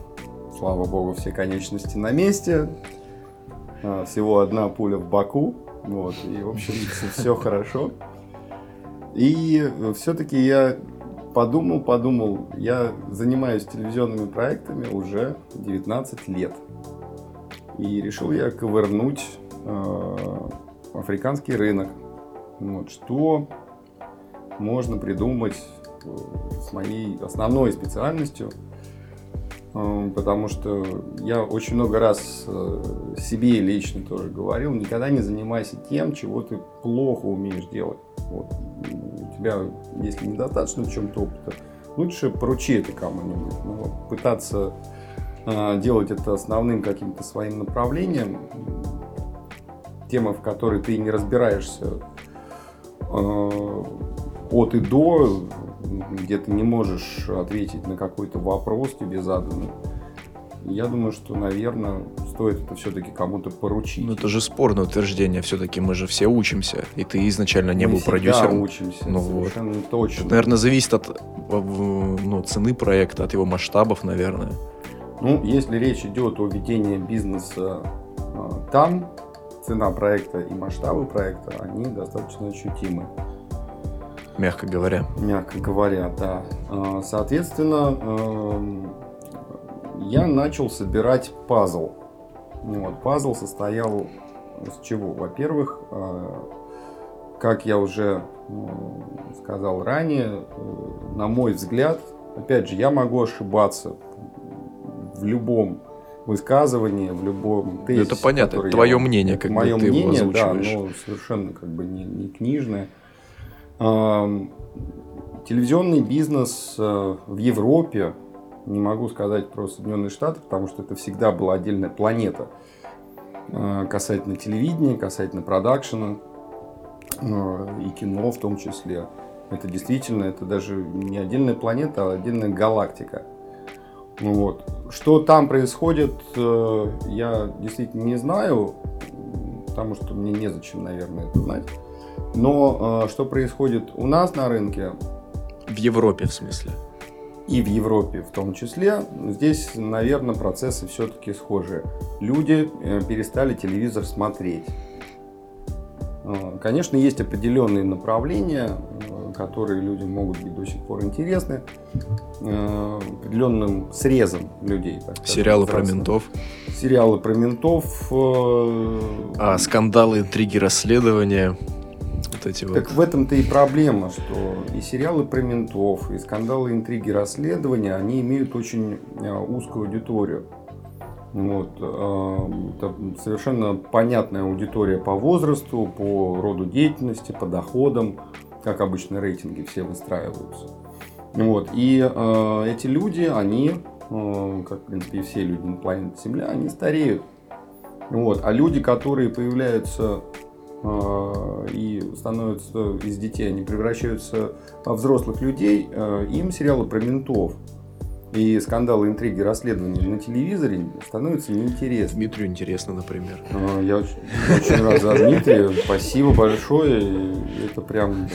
C: слава богу, все конечности на месте. А, всего одна пуля в боку. Вот, и, в общем, все хорошо. И все-таки я подумал, подумал, я занимаюсь телевизионными проектами уже 19 лет. И решил я ковырнуть э, африканский рынок. Вот, что можно придумать э, с моей основной специальностью – потому что я очень много раз э, себе лично тоже говорил, никогда не занимайся тем, чего ты плохо умеешь делать. Вот. У тебя, если недостаточно в чем-то опыта, лучше поручи это кому-нибудь. Но пытаться э, делать это основным каким-то своим направлением, тема, в которой ты не разбираешься э, от и до, где ты не можешь ответить на какой-то вопрос тебе заданный. Я думаю, что, наверное, стоит это все-таки кому-то поручить.
A: Ну, это же спорное утверждение. Все-таки мы же все учимся. И ты изначально не мы был продюсером.
C: учимся,
A: ну,
C: совершенно вот. точно.
A: Это, наверное, зависит от ну, цены проекта, от его масштабов, наверное.
C: Ну, если речь идет о ведении бизнеса а, там, цена проекта и масштабы проекта, они достаточно ощутимы.
A: Мягко говоря.
C: Мягко говоря, да. А, соответственно, эм, я начал собирать пазл. Вот, пазл состоял из чего? Во-первых, э, как я уже сказал ранее, э, на мой взгляд, опять же, я могу ошибаться в любом высказывании, в любом
A: тезисе. Это понятно, твое
C: я,
A: мнение, как
C: мое
A: бы ты
C: мнение,
A: его
C: да, но совершенно как бы не, не книжное. Телевизионный бизнес э, в Европе, не могу сказать про Соединенные Штаты, потому что это всегда была отдельная планета э, касательно телевидения, касательно продакшена э, и кино в том числе. Это действительно, это даже не отдельная планета, а отдельная галактика. Вот. Что там происходит, я действительно не знаю, потому что мне незачем, наверное, это знать. Но э, что происходит у нас на рынке?
A: В Европе, в смысле?
C: И в Европе в том числе. Здесь, наверное, процессы все-таки схожи. Люди э, перестали телевизор смотреть. Э, конечно, есть определенные направления, которые людям могут быть до сих пор интересны. Определенным срезом людей.
A: Так сказать, Сериалы про ментов.
C: Сериалы про ментов.
A: А, скандалы, интриги, расследования
C: вот эти вот. Так в этом-то и проблема, что и сериалы про ментов, и скандалы, интриги, расследования, они имеют очень э, узкую аудиторию. Вот. Э, это совершенно понятная аудитория по возрасту, по роду деятельности, по доходам, как обычно рейтинги все выстраиваются. Вот. И э, эти люди, они, э, как в принципе и все люди на планете Земля, они стареют. Вот. А люди, которые появляются и становятся из детей, они превращаются во взрослых людей, а, им сериалы про ментов и скандалы, интриги, расследования на телевизоре становятся неинтересны.
A: Дмитрию интересно, например.
C: А, я очень, очень рад за Дмитрия. Спасибо большое. Это прям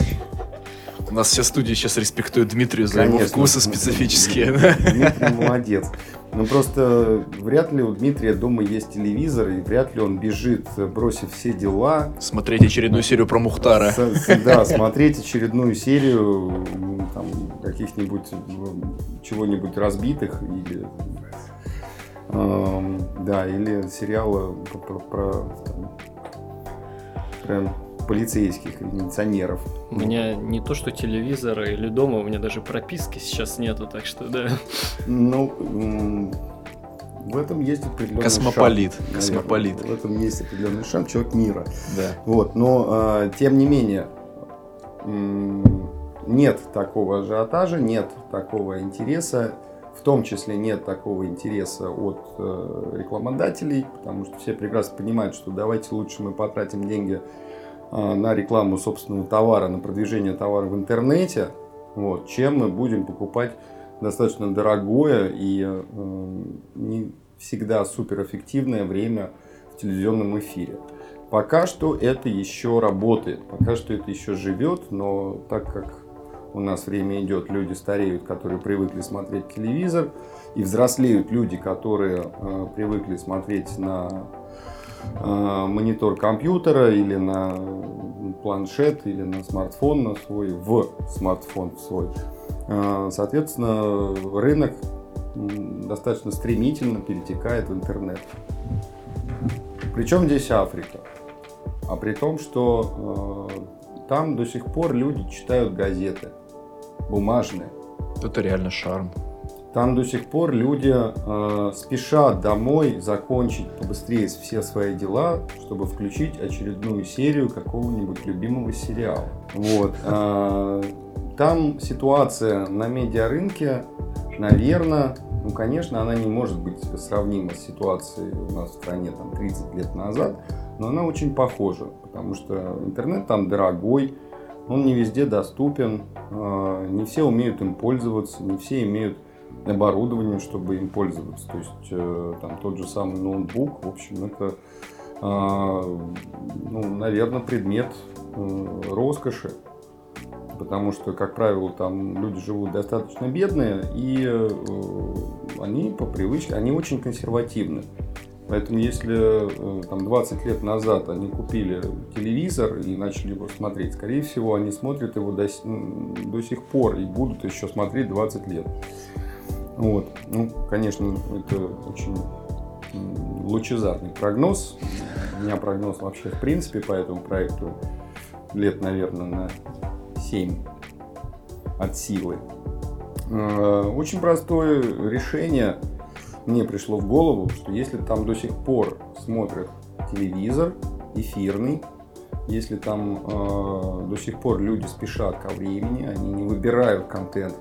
A: у нас вся студия сейчас респектует Дмитрию за Конечно. его вкусы специфические.
C: Дмитрий молодец. Ну просто вряд ли у Дмитрия дома есть телевизор, и вряд ли он бежит, бросив все дела.
A: Смотреть очередную серию про Мухтара.
C: С, да, смотреть очередную серию там, каких-нибудь чего-нибудь разбитых или э, да, или сериала про, про, там, про полицейских или милиционеров.
B: У меня не то, что телевизора или дома, у меня даже прописки сейчас нету, так что да.
C: Ну, в этом есть определенный
A: Космополит.
C: шаг.
A: Космополит.
C: В этом есть определенный шаг, человек мира.
A: Да.
C: Вот, но э, тем не менее нет такого ажиотажа, нет такого интереса, в том числе нет такого интереса от э, рекламодателей, потому что все прекрасно понимают, что давайте лучше мы потратим деньги на рекламу собственного товара, на продвижение товара в интернете, вот, чем мы будем покупать достаточно дорогое и э, не всегда суперэффективное время в телевизионном эфире. Пока что это еще работает, пока что это еще живет, но так как у нас время идет, люди стареют, которые привыкли смотреть телевизор, и взрослеют люди, которые э, привыкли смотреть на монитор компьютера или на планшет или на смартфон на свой, в смартфон свой. Э, соответственно, рынок достаточно стремительно перетекает в интернет. Причем здесь Африка. А при том, что э, там до сих пор люди читают газеты бумажные.
A: Это реально шарм.
C: Там до сих пор люди э, спешат домой закончить побыстрее все свои дела, чтобы включить очередную серию какого-нибудь любимого сериала. Вот. Э, там ситуация на медиарынке, наверное, ну, конечно, она не может быть сравнима с ситуацией у нас в стране там, 30 лет назад, но она очень похожа, потому что интернет там дорогой, он не везде доступен, а, не все умеют им пользоваться, не все имеют оборудование, чтобы им пользоваться. То есть э, там тот же самый ноутбук, в общем, это, а, ну, наверное, предмет э, роскоши. Потому что, как правило, там люди живут достаточно бедные, и э, они по привычке, они очень консервативны. Поэтому если э, там, 20 лет назад они купили телевизор и начали его смотреть, скорее всего, они смотрят его до, до сих пор и будут еще смотреть 20 лет. Вот. Ну, конечно, это очень лучезарный прогноз. У меня прогноз вообще в принципе по этому проекту лет, наверное, на 7 от силы. Э, очень простое решение – мне пришло в голову, что если там до сих пор смотрят телевизор эфирный, если там э, до сих пор люди спешат ко времени, они не выбирают контент,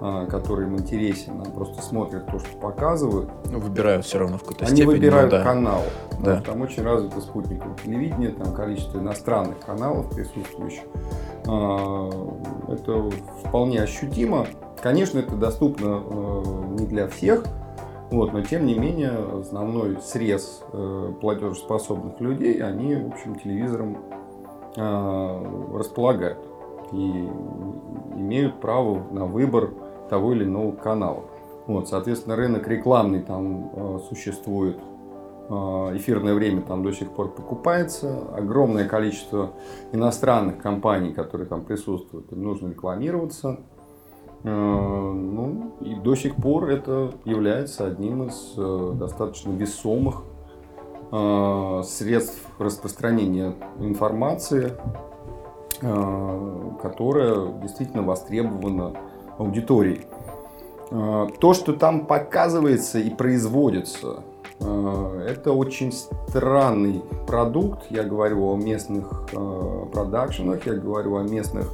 C: который им интересен, а просто смотрят то, что показывают.
A: Ну, выбирают все равно в какой-то
C: они
A: степени.
C: Они выбирают ну, да. канал.
A: Да.
C: Там очень развито спутниковое телевидение, там количество иностранных каналов присутствующих. Э, это вполне ощутимо. Конечно, это доступно э, не для всех, вот, но тем не менее, основной срез э, платежеспособных людей, они, в общем, телевизором э, располагают и имеют право на выбор того или иного канала. Вот, соответственно, рынок рекламный там э, существует, э, эфирное время там до сих пор покупается, огромное количество иностранных компаний, которые там присутствуют, им нужно рекламироваться. Э, ну, и до сих пор это является одним из э, достаточно весомых средств распространения информации, которая действительно востребована аудиторией. То, что там показывается и производится, это очень странный продукт. Я говорю о местных продакшенах, я говорю о местных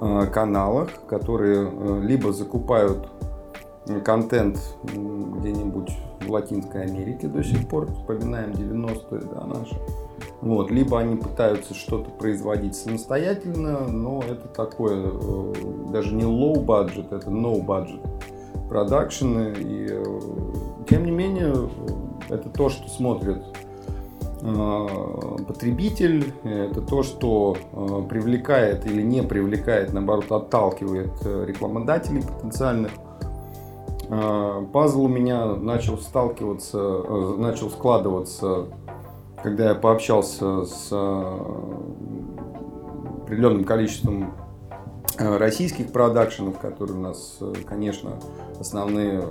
C: Э, каналах, которые э, либо закупают контент где-нибудь в Латинской Америке до сих пор, вспоминаем 90-е, да, наши. Вот, либо они пытаются что-то производить самостоятельно, но это такое, э, даже не low budget, это no budget продакшены. И, тем не менее, это то, что смотрят Э, потребитель, это то, что э, привлекает или не привлекает, наоборот, отталкивает э, рекламодателей потенциальных. Пазл у меня начал сталкиваться, начал складываться, когда я пообщался с определенным количеством российских продакшенов, которые у нас, конечно, основные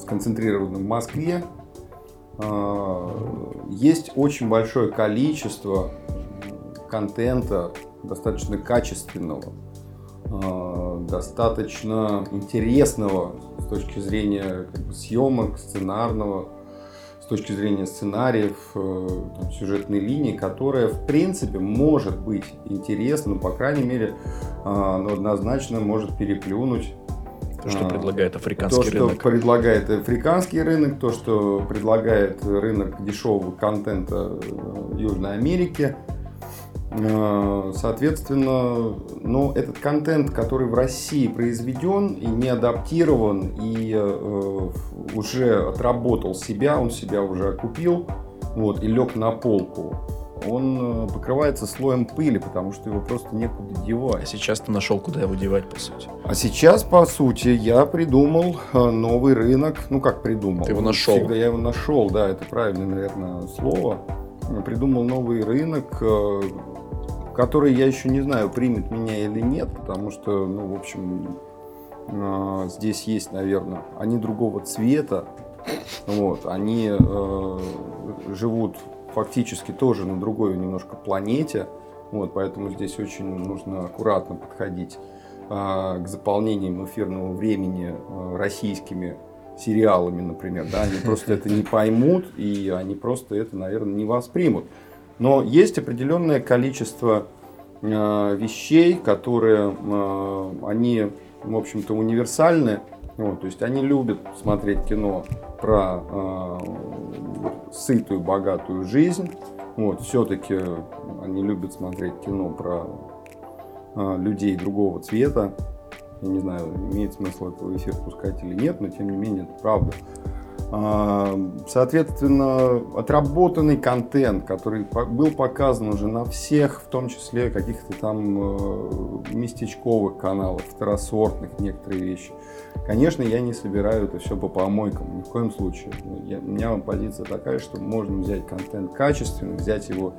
C: сконцентрированы в Москве, есть очень большое количество контента достаточно качественного, э, достаточно интересного с точки зрения как бы, съемок, сценарного, с точки зрения сценариев, э, там, сюжетной линии, которая в принципе может быть интересна, ну, по крайней мере, ну, однозначно может переплюнуть
A: то, что а, предлагает африканский
C: то,
A: рынок.
C: То, что предлагает африканский рынок, то, что предлагает рынок дешевого контента э, Южной Америки. Э, соответственно, ну, этот контент, который в России произведен и не адаптирован, и э, уже отработал себя, он себя уже окупил, вот, и лег на полку он э, покрывается слоем пыли, потому что его просто некуда девать.
A: А сейчас ты нашел, куда его девать, по сути.
C: А сейчас, по сути, я придумал новый рынок. Ну, как придумал?
A: Ты его нашел.
C: Всегда я его нашел, да, это правильное, наверное, слово. Придумал новый рынок, который я еще не знаю, примет меня или нет, потому что, ну, в общем, здесь есть, наверное, они другого цвета, вот, они э, живут фактически тоже на другой немножко планете. Вот, поэтому здесь очень нужно аккуратно подходить а, к заполнениям эфирного времени а, российскими сериалами, например. Да? Они просто это не поймут, и они просто это, наверное, не воспримут. Но есть определенное количество а, вещей, которые а, они, в общем-то, универсальны. Вот, то есть они любят смотреть кино про э, сытую, богатую жизнь. Вот, все-таки они любят смотреть кино про э, людей другого цвета. Я не знаю, имеет смысл это в эфир пускать или нет, но тем не менее это правда. А, соответственно, отработанный контент, который был показан уже на всех, в том числе каких-то там э, местечковых каналах, второсортных некоторые вещи. Конечно, я не собираю это все по помойкам, ни в коем случае. Я, у меня позиция такая, что можно взять контент качественный, взять его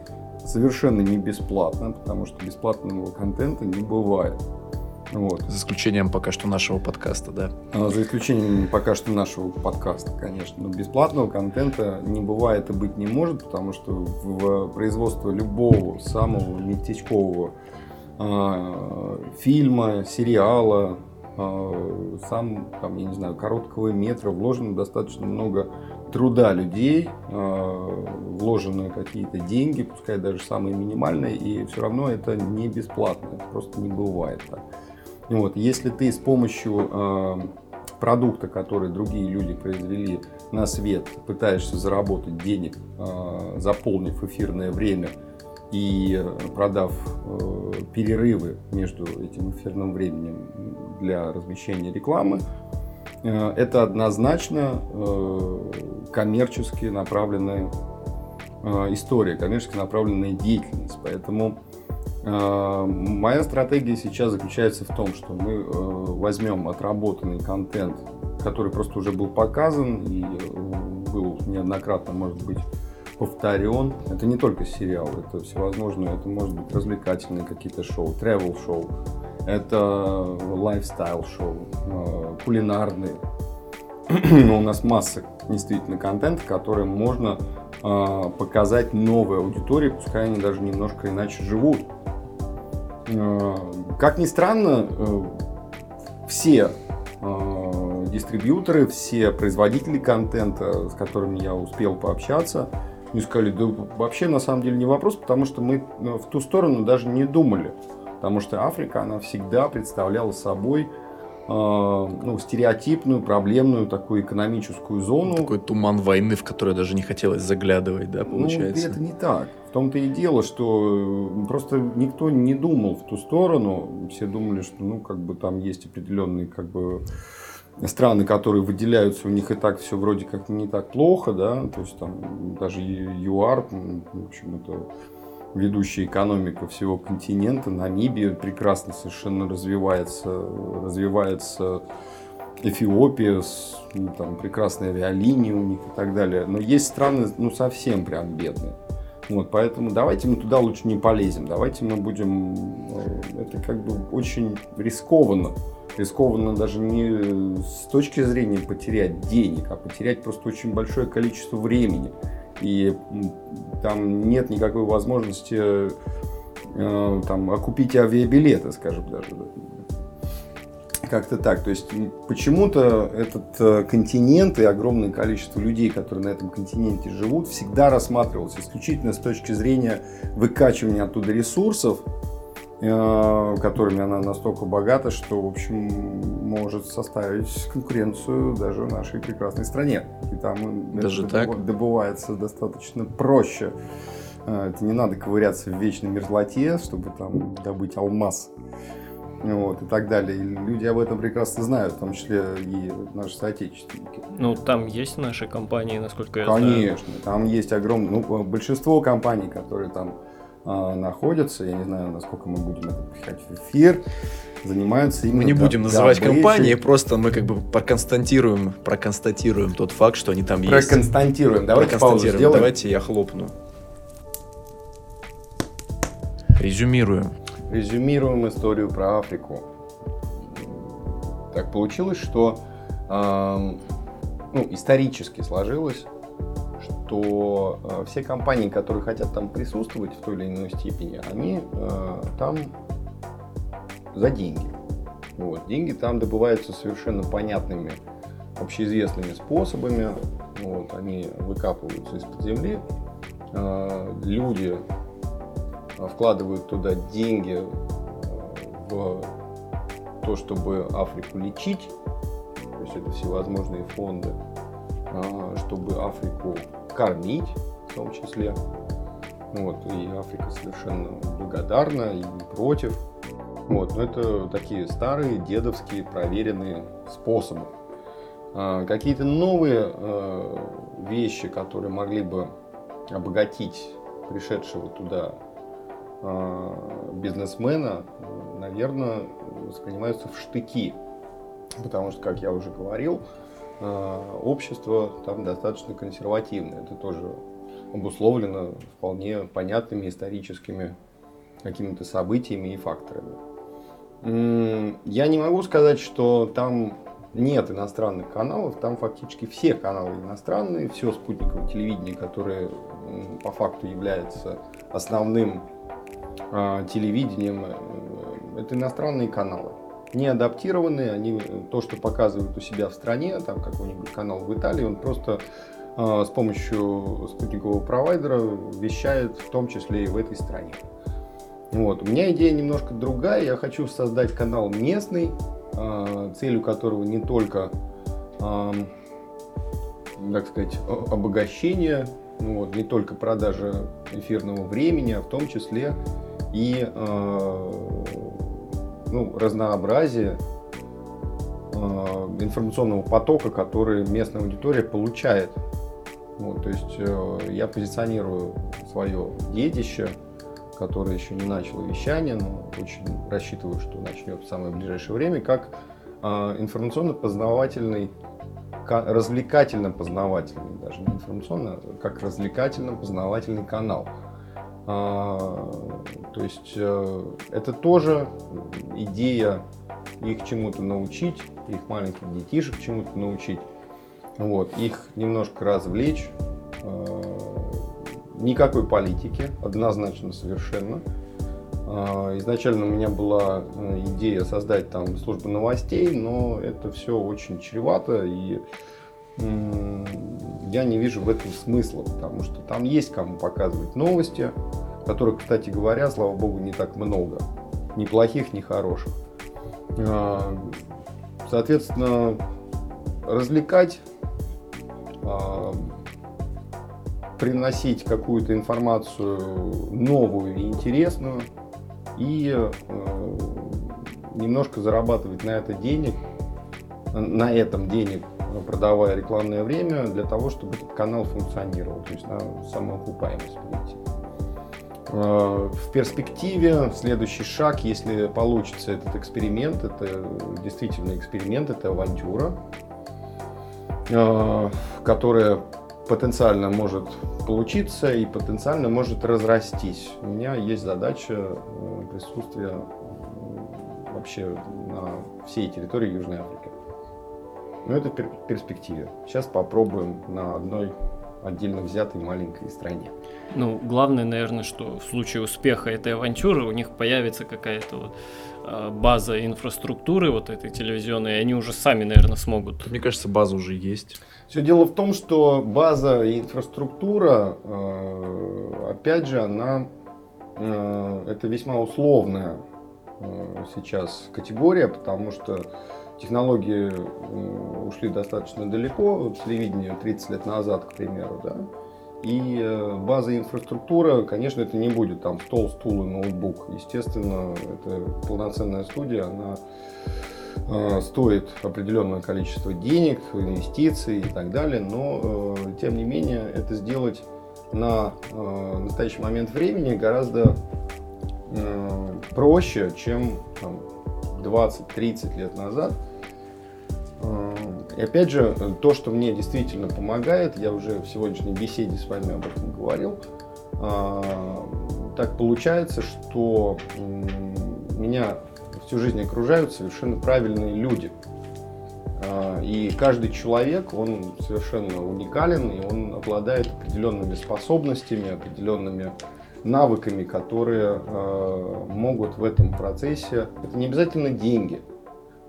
C: совершенно не бесплатно, потому что бесплатного контента не бывает.
A: Вот. За исключением пока что нашего подкаста, да?
C: А, за исключением пока что нашего подкаста, конечно. Но бесплатного контента не бывает и быть не может, потому что в производство любого самого местечкового э, фильма, сериала, э, сам, там, я не знаю, короткого метра вложено достаточно много труда людей, э, вложены какие-то деньги, пускай даже самые минимальные, и все равно это не бесплатно, просто не бывает так. Вот, если ты с помощью э, продукта, который другие люди произвели на свет, пытаешься заработать денег, э, заполнив эфирное время и продав э, перерывы между этим эфирным временем для размещения рекламы, э, это однозначно э, коммерчески направленная э, история, коммерчески направленная деятельность. Поэтому Э, моя стратегия сейчас заключается в том, что мы э, возьмем отработанный контент, который просто уже был показан и э, был неоднократно, может быть, повторен. Это не только сериал, это всевозможные, это может быть развлекательные какие-то шоу, travel шоу, это лайфстайл шоу, кулинарные. У нас масса действительно контента, который можно показать новой аудитории, пускай они даже немножко иначе живут. Э, как ни странно, э, все э, дистрибьюторы, все производители контента, с которыми я успел пообщаться, мне сказали, да вообще на самом деле не вопрос, потому что мы в ту сторону даже не думали. Потому что Африка, она всегда представляла собой ну, стереотипную, проблемную такую экономическую зону.
A: Такой туман войны, в который даже не хотелось заглядывать, да, ну, получается?
C: Ну, это не так том-то и дело, что э, просто никто не думал в ту сторону. Все думали, что ну, как бы там есть определенные как бы, страны, которые выделяются, у них и так все вроде как не так плохо, да, то есть там даже ЮАР, в общем, это ведущая экономика всего континента, Намибия прекрасно совершенно развивается, развивается Эфиопия, ну, там прекрасные авиалинии у них и так далее. Но есть страны, ну, совсем прям бедные. Вот, поэтому давайте мы туда лучше не полезем. Давайте мы будем... Э, это как бы очень рискованно. Рискованно даже не с точки зрения потерять денег, а потерять просто очень большое количество времени. И там нет никакой возможности э, там, окупить авиабилеты, скажем даже. Как-то так. То есть почему-то этот э, континент и огромное количество людей, которые на этом континенте живут, всегда рассматривался исключительно с точки зрения выкачивания оттуда ресурсов, которыми она настолько богата, что, в общем, может составить конкуренцию даже в нашей прекрасной стране. И там
A: даже это так?
C: добывается достаточно проще. Э, это не надо ковыряться в вечной мерзлоте, чтобы там добыть алмаз вот, и так далее. И люди об этом прекрасно знают, в том числе и наши соотечественники.
B: Ну, там есть наши компании, насколько я
C: Конечно, знаю. Конечно, там есть огромное, ну, большинство компаний, которые там находятся, я не знаю, насколько мы будем это пихать в эфир, занимаются
A: именно... Мы не будем называть компании, просто мы как бы проконстатируем, проконстатируем тот факт, что они там
C: есть. Проконстатируем, давайте паузу.
A: Давайте я хлопну. Резюмируем.
C: Резюмируем историю про Африку. Так получилось, что э, ну, исторически сложилось, что э, все компании, которые хотят там присутствовать в той или иной степени, они э, там за деньги. Вот. Деньги там добываются совершенно понятными, общеизвестными способами. Вот. Они выкапываются из-под земли. Э, люди вкладывают туда деньги э, в то, чтобы Африку лечить, то есть это всевозможные фонды, чтобы Африку кормить в том числе. Вот, и Африка совершенно благодарна и не против. Вот, но это такие старые, дедовские, проверенные способы. А, какие-то новые э, вещи, которые могли бы обогатить пришедшего туда бизнесмена, наверное, воспринимаются в штыки. Потому что, как я уже говорил, общество там достаточно консервативное. Это тоже обусловлено вполне понятными историческими какими-то событиями и факторами. Я не могу сказать, что там нет иностранных каналов, там фактически все каналы иностранные, все спутниковое телевидение, которое по факту является основным а, телевидением, э, это иностранные каналы. Не адаптированные, они то, что показывают у себя в стране, там какой-нибудь канал в Италии, он просто э, с помощью спутникового провайдера вещает в том числе и в этой стране. Вот. У меня идея немножко другая. Я хочу создать канал местный, э, целью которого не только, э, так сказать, обогащение, ну, вот, не только продажа эфирного времени, а в том числе и э, ну, разнообразие э, информационного потока, который местная аудитория получает. Вот, то есть э, я позиционирую свое детище, которое еще не начало вещание, но очень рассчитываю, что начнет в самое ближайшее время, как информационно-познавательный, развлекательно-познавательный, даже не информационно, а как развлекательно-познавательный канал. А, то есть э, это тоже идея их чему-то научить, их маленьких детишек чему-то научить, вот, их немножко развлечь. А, никакой политики, однозначно совершенно. А, изначально у меня была э, идея создать там службу новостей, но это все очень чревато и я не вижу в этом смысла, потому что там есть кому показывать новости, которых, кстати говоря, слава богу, не так много. Ни плохих, ни хороших. А, соответственно, развлекать, а, приносить какую-то информацию новую и интересную и а, немножко зарабатывать на это денег, на этом денег, продавая рекламное время для того, чтобы этот канал функционировал, то есть на самоокупаемость прийти. Э, в перспективе следующий шаг, если получится этот эксперимент, это действительно эксперимент, это авантюра, э, которая потенциально может получиться и потенциально может разрастись. У меня есть задача э, присутствия вообще на всей территории Южной Африки. Но это в перспективе. Сейчас попробуем на одной отдельно взятой маленькой стране.
B: Ну, главное, наверное, что в случае успеха этой авантюры у них появится какая-то вот а, база инфраструктуры вот этой телевизионной, и они уже сами, наверное, смогут.
A: Мне кажется, база уже есть.
C: Все дело в том, что база и инфраструктура, э, опять же, она э, это весьма условная сейчас категория, потому что технологии ушли достаточно далеко, телевидение 30 лет назад, к примеру, да, и э, база инфраструктура, конечно, это не будет там стол, стул и ноутбук. Естественно, это полноценная студия, она э, стоит определенное количество денег, инвестиций и так далее, но э, тем не менее это сделать на настоящий момент времени гораздо проще, чем 20-30 лет назад. И опять же, то, что мне действительно помогает, я уже в сегодняшней беседе с вами об этом говорил, а, так получается, что меня всю жизнь окружают совершенно правильные люди. А, и каждый человек, он совершенно уникален, и он обладает определенными способностями, определенными навыками, которые а, могут в этом процессе... Это не обязательно деньги –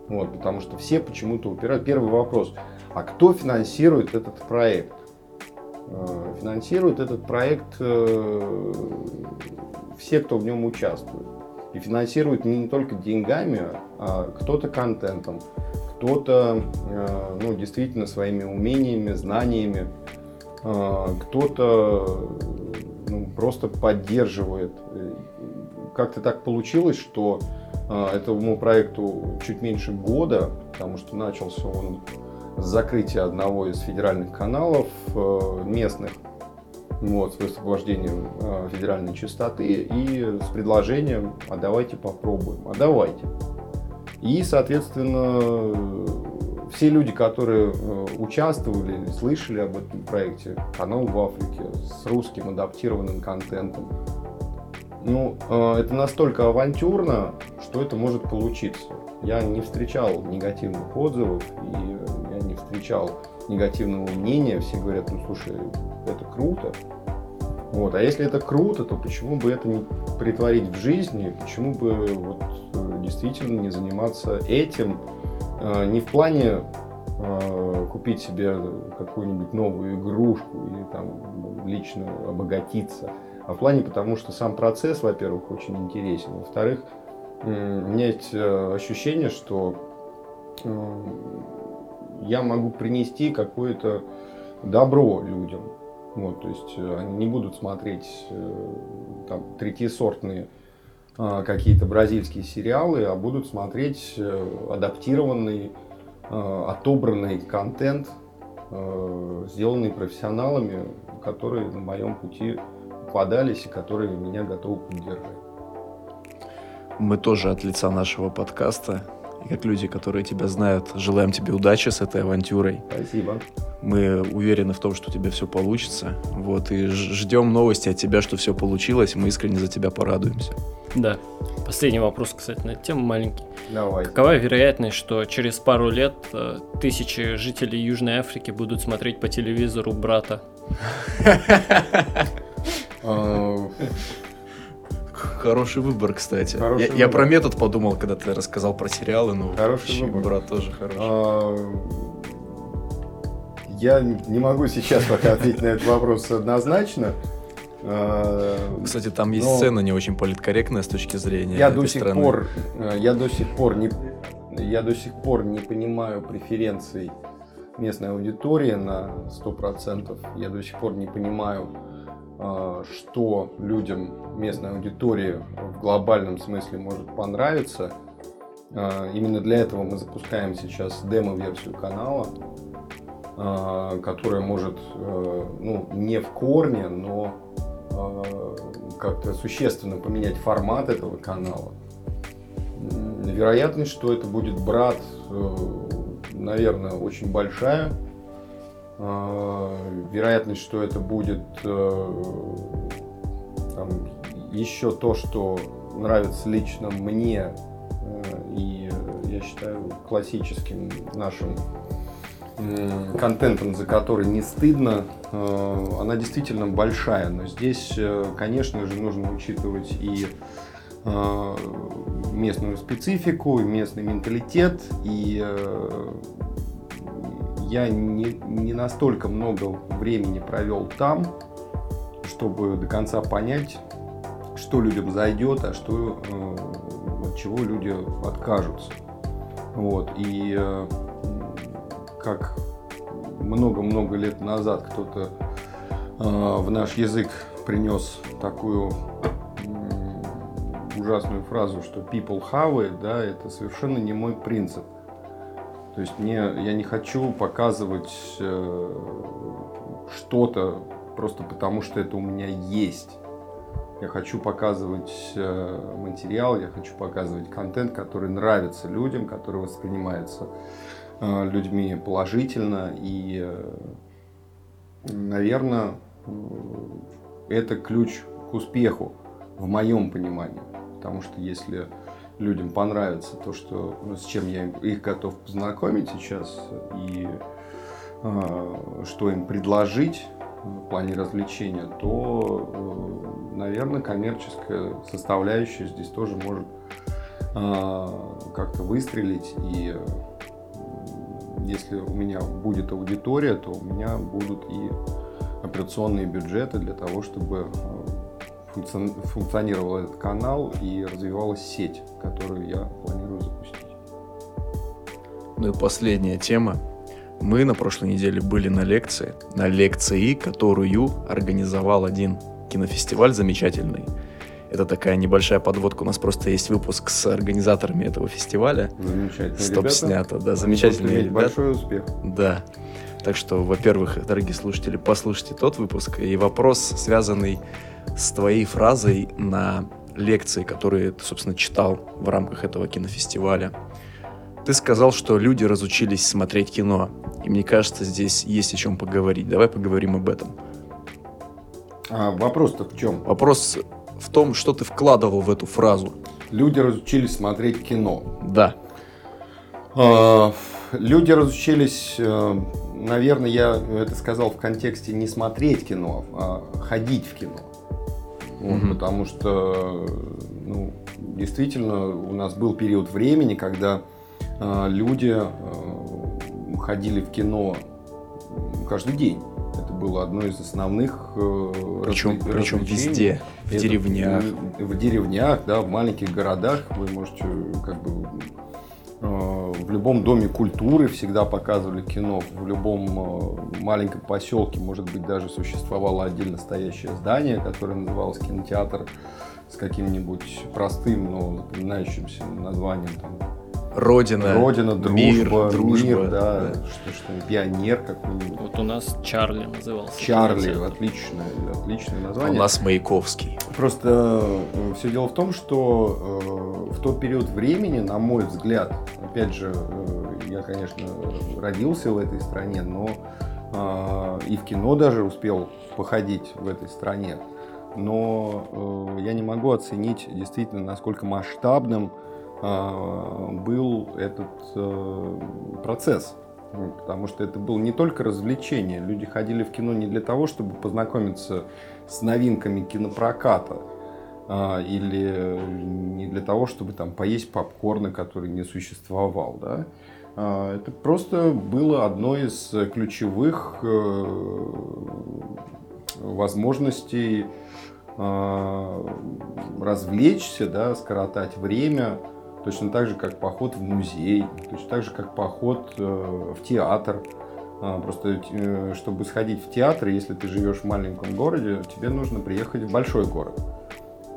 C: вот, потому что все почему-то упирают. Первый вопрос. А кто финансирует этот проект? Э, финансирует этот проект э, все, кто в нем участвует. И финансирует не только деньгами, а кто-то контентом, кто-то э, ну, действительно своими умениями, знаниями, кто-то ну, просто поддерживает. Как-то так получилось, что этому проекту чуть меньше года, потому что начался он с закрытия одного из федеральных каналов э, местных, вот, с высвобождением э, федеральной частоты и с предложением «а давайте попробуем», «а давайте». И, соответственно, все люди, которые э, участвовали слышали об этом проекте, канал в Африке с русским адаптированным контентом, ну, э, это настолько авантюрно, что это может получиться. Я не встречал негативных отзывов, и я не встречал негативного мнения. Все говорят, ну слушай, это круто. Вот. А если это круто, то почему бы это не притворить в жизни? Почему бы вот, э, действительно не заниматься этим? Э, не в плане купить себе какую-нибудь новую игрушку или там лично обогатиться, а в плане потому, что сам процесс, во-первых, очень интересен. Во-вторых, у меня есть э, ощущение, что э, я могу принести какое-то добро людям. Вот, то есть э, они не будут смотреть там, третьесортные какие-то бразильские сериалы, а будут смотреть адаптированный, отобранный контент, сделанный профессионалами, которые на моем пути попадались и которые меня готовы поддержать.
A: Мы тоже от лица нашего подкаста, и как люди, которые тебя знают, желаем тебе удачи с этой авантюрой.
C: Спасибо.
A: Мы уверены в том, что у тебя все получится. Вот, и ждем новости от тебя, что все получилось. Мы искренне за тебя порадуемся.
B: Да. Последний вопрос, кстати, на эту тему маленький.
C: Давай.
B: Какова вероятность, что через пару лет э, тысячи жителей Южной Африки будут смотреть по телевизору брата?
A: А, хороший выбор, кстати.
C: Хороший
A: я,
C: выбор.
A: я про метод подумал, когда ты рассказал про сериалы, но
C: хороший выбор.
A: брат тоже хороший.
C: А, я не могу сейчас пока ответить на этот вопрос однозначно.
A: А, Кстати, там есть но... сцена не очень политкорректная с точки зрения.
C: Я до сих страны. пор, э, я до сих пор не, я до сих пор не понимаю преференций местной аудитории на 100%. Я до сих пор не понимаю, что людям местной аудитории в глобальном смысле может понравиться. А, именно для этого мы запускаем сейчас демо-версию канала, а, которая может ну, не в корне, но как-то существенно поменять формат этого канала. Вероятность, что это будет брат, э, наверное, очень большая. А, вероятность, что это будет э, там, еще то, что нравится лично мне э, и, я считаю, классическим нашим контентом, за который не стыдно, э, она действительно большая. Но здесь, конечно же, нужно учитывать и местную специфику, и местный менталитет. И я не, не настолько много времени провел там, чтобы до конца понять, что людям зайдет, а что, от чего люди откажутся. Вот. И как много-много лет назад кто-то э, в наш язык принес такую э, ужасную фразу, что people have it, да, это совершенно не мой принцип. То есть мне, я не хочу показывать э, что-то просто потому, что это у меня есть. Я хочу показывать э, материал, я хочу показывать контент, который нравится людям, который воспринимается Э, людьми положительно. И, э, наверное, э, это ключ к успеху в моем понимании. Потому что если людям понравится то, что, ну, с чем я их готов познакомить сейчас, и что им предложить в плане развлечения, то, наверное, коммерческая составляющая здесь тоже может как-то выстрелить. И если у меня будет аудитория, то у меня будут и операционные бюджеты для того, чтобы э, функционировал этот канал и развивалась сеть, которую я планирую запустить.
A: Ну и последняя тема. Мы на прошлой неделе были на лекции, на лекции, которую организовал один кинофестиваль замечательный – это такая небольшая подводка. У нас просто есть выпуск с организаторами этого фестиваля.
C: Замечательно.
A: Стоп снято, да, замечательные ребята.
C: Большой успех.
A: Да. Так что, во-первых, дорогие слушатели, послушайте тот выпуск. И вопрос, связанный с твоей фразой на лекции, которые ты, собственно, читал в рамках этого кинофестиваля. Ты сказал, что люди разучились смотреть кино. И мне кажется, здесь есть о чем поговорить. Давай поговорим об этом.
C: А вопрос-то в чем?
A: Вопрос в том, что ты вкладывал в эту фразу.
C: Люди разучились смотреть кино.
A: Да.
C: А, люди разучились, э, наверное, я это сказал в контексте не смотреть кино, а ходить в кино. Вот, угу. Потому что, ну, действительно, у нас был период времени, когда э, люди э, ходили в кино каждый день было одно из основных
A: причем, развлечений. Причем везде, в Это деревнях.
C: В деревнях, да, в маленьких городах вы можете как бы э, в любом доме культуры всегда показывали кино, в любом э, маленьком поселке, может быть, даже существовало отдельно стоящее здание, которое называлось кинотеатр с каким-нибудь простым, но запоминающимся названием там,
A: Родина,
C: Родина, дружба, мир, дружба мир, да, да. Что, что, пионер какой-нибудь.
B: Вот у нас Чарли назывался.
C: Чарли, отличное, отличное название.
A: А у нас Маяковский.
C: Просто э, все дело в том, что э, в тот период времени, на мой взгляд, опять же, э, я, конечно, родился в этой стране, но э, и в кино даже успел походить в этой стране. Но э, я не могу оценить действительно, насколько масштабным был этот э, процесс. Потому что это было не только развлечение. Люди ходили в кино не для того, чтобы познакомиться с новинками кинопроката, а, или не для того, чтобы там поесть попкорна, который не существовал. Да? А, это просто было одной из ключевых э, возможностей развлечься, да, скоротать время, Точно так же, как поход в музей, точно так же, как поход э, в театр. А, просто, э, чтобы сходить в театр, если ты живешь в маленьком городе, тебе нужно приехать в большой город.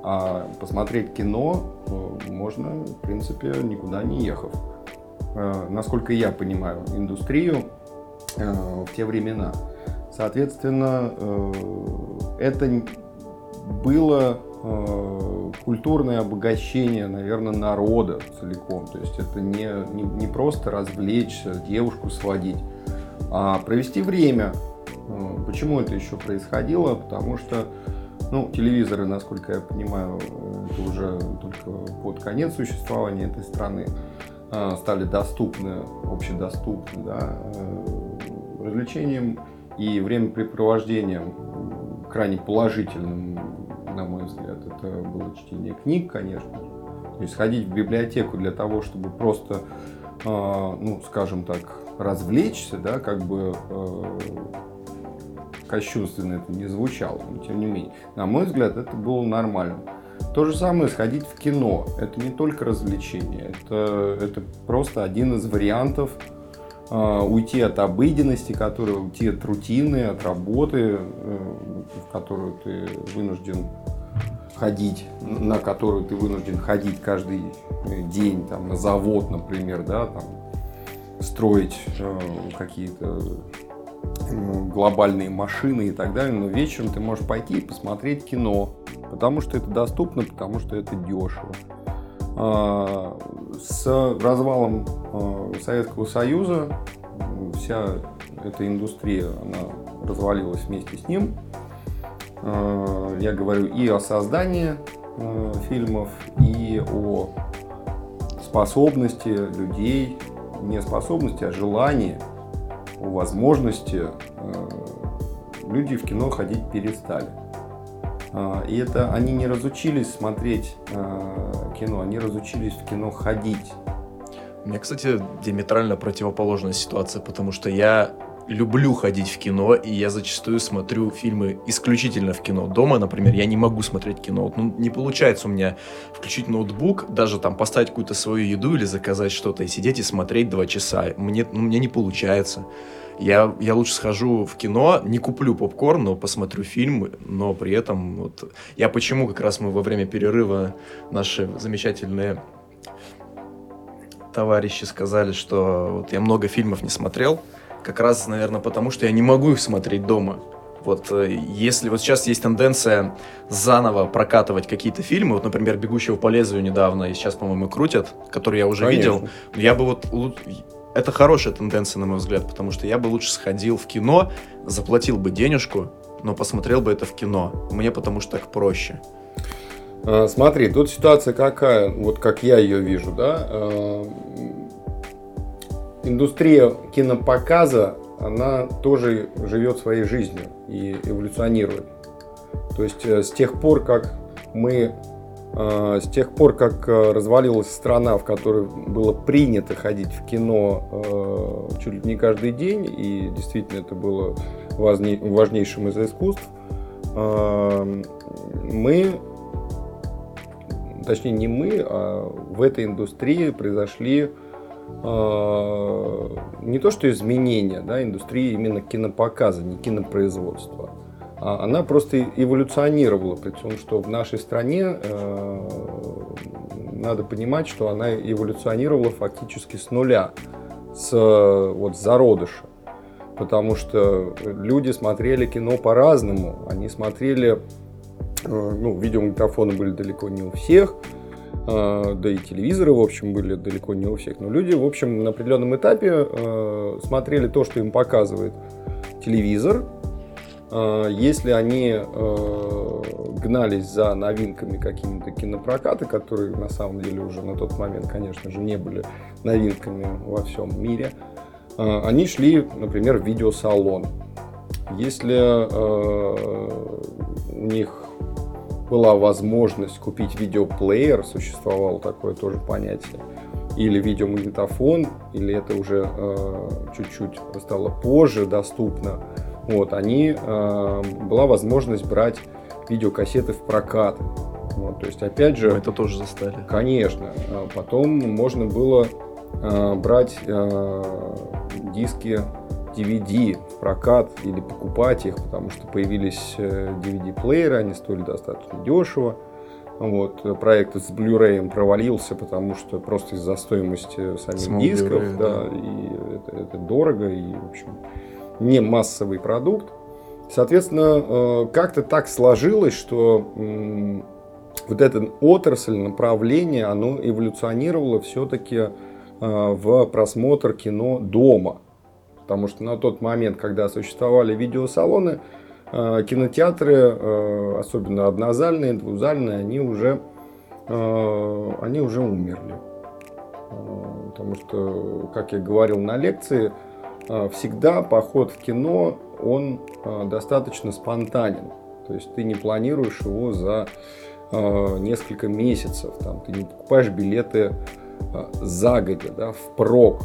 C: А посмотреть кино э, можно, в принципе, никуда не ехав. Насколько я понимаю индустрию в те времена. Соответственно, это было культурное обогащение, наверное, народа целиком. То есть это не, не, не просто развлечься, девушку сводить, а провести время. Э, почему это еще происходило? Потому что ну, телевизоры, насколько я понимаю, это уже только под конец существования этой страны э, стали доступны, общедоступны. Да? развлечением и времяпрепровождением крайне положительным, на мой взгляд, это было чтение книг, конечно. То есть ходить в библиотеку для того, чтобы просто, ну, скажем так, развлечься, да, как бы кощунственно это не звучало, но тем не менее, на мой взгляд, это было нормально. То же самое сходить в кино. Это не только развлечение, это, это просто один из вариантов э, уйти от обыденности, который, уйти от рутины, от работы, э, в которую ты вынужден ходить, на которую ты вынужден ходить каждый день, там, на завод, например, да, там, строить э, какие-то глобальные машины и так далее, но вечером ты можешь пойти и посмотреть кино, потому что это доступно, потому что это дешево. А, с развалом а, Советского Союза вся эта индустрия она развалилась вместе с ним. А, я говорю и о создании фильмов, и о способности людей, не способности, а желании о возможности люди в кино ходить перестали. А, и это они не разучились смотреть э, кино, они разучились в кино ходить.
A: У меня, кстати, диаметрально противоположная ситуация, потому что я люблю ходить в кино, и я зачастую смотрю фильмы исключительно в кино. Дома, например, я не могу смотреть кино. Ну, не получается у меня включить ноутбук, даже там поставить какую-то свою еду или заказать что-то и сидеть и смотреть два часа. Мне, ну, мне не получается. Я, я лучше схожу в кино, не куплю попкорн, но посмотрю фильм, но при этом вот... Я почему как раз мы во время перерыва наши замечательные товарищи сказали, что вот я много фильмов не смотрел, как раз, наверное, потому что я не могу их смотреть дома. Вот э, если вот сейчас есть тенденция заново прокатывать какие-то фильмы, вот, например, «Бегущего по лезвию» недавно, и сейчас, по-моему, крутят, который я уже Конечно. видел, я бы вот... Это хорошая тенденция, на мой взгляд, потому что я бы лучше сходил в кино, заплатил бы денежку, но посмотрел бы это в кино. Мне потому что так проще.
C: А, смотри, тут ситуация какая, вот как я ее вижу, да, а, индустрия кинопоказа, она тоже живет своей жизнью и эволюционирует. То есть э, с тех пор, как мы с тех пор, как э, развалилась страна, в которой было принято ходить в кино чуть ли не каждый день, и действительно это было важнейшим из искусств, мы, точнее не мы, а в этой индустрии произошли Э, не то что изменения да, индустрии именно кинопоказа, не кинопроизводства. А она просто эволюционировала, при том, что в нашей стране э, надо понимать, что она эволюционировала фактически с нуля, с вот, зародыша. Потому что люди смотрели кино по-разному. Они смотрели, э, ну, видеомагнитофоны были далеко не у всех, а, да и телевизоры, в общем, были далеко не у всех, но люди, в общем, на определенном этапе смотрели то, что им показывает телевизор. А, если они гнались за новинками какими-то кинопроката, которые на самом деле уже на тот момент, конечно же, не были новинками во всем мире, они шли, например, в видеосалон. Если у них была возможность купить видеоплеер, существовало такое тоже понятие, или видеомагнитофон, или это уже э, чуть-чуть стало позже доступно, вот, они, э, была возможность брать видеокассеты в прокат. Вот, то есть, опять же... Мы
A: это тоже застали.
C: Конечно. А потом можно было э, брать э, диски DVD в прокат или покупать их, потому что появились DVD-плееры, э, они стоили достаточно дешево. Вот, проект с Blu-ray провалился, потому что просто из-за стоимости самих Small дисков, да, да, и это, это дорого, и, в общем, не массовый продукт. Соответственно, э, как-то так сложилось, что вот эта отрасль, направление, оно эволюционировало все-таки э, в просмотр кино дома. Потому что на тот момент, когда существовали видеосалоны, э, кинотеатры, особенно однозальные, двузальные, они уже, они уже умерли. Потому что, как я говорил на лекции, всегда поход в кино, он а, достаточно спонтанен. То есть ты не планируешь его за несколько месяцев. Там, ты не покупаешь билеты загодя, да, впрок.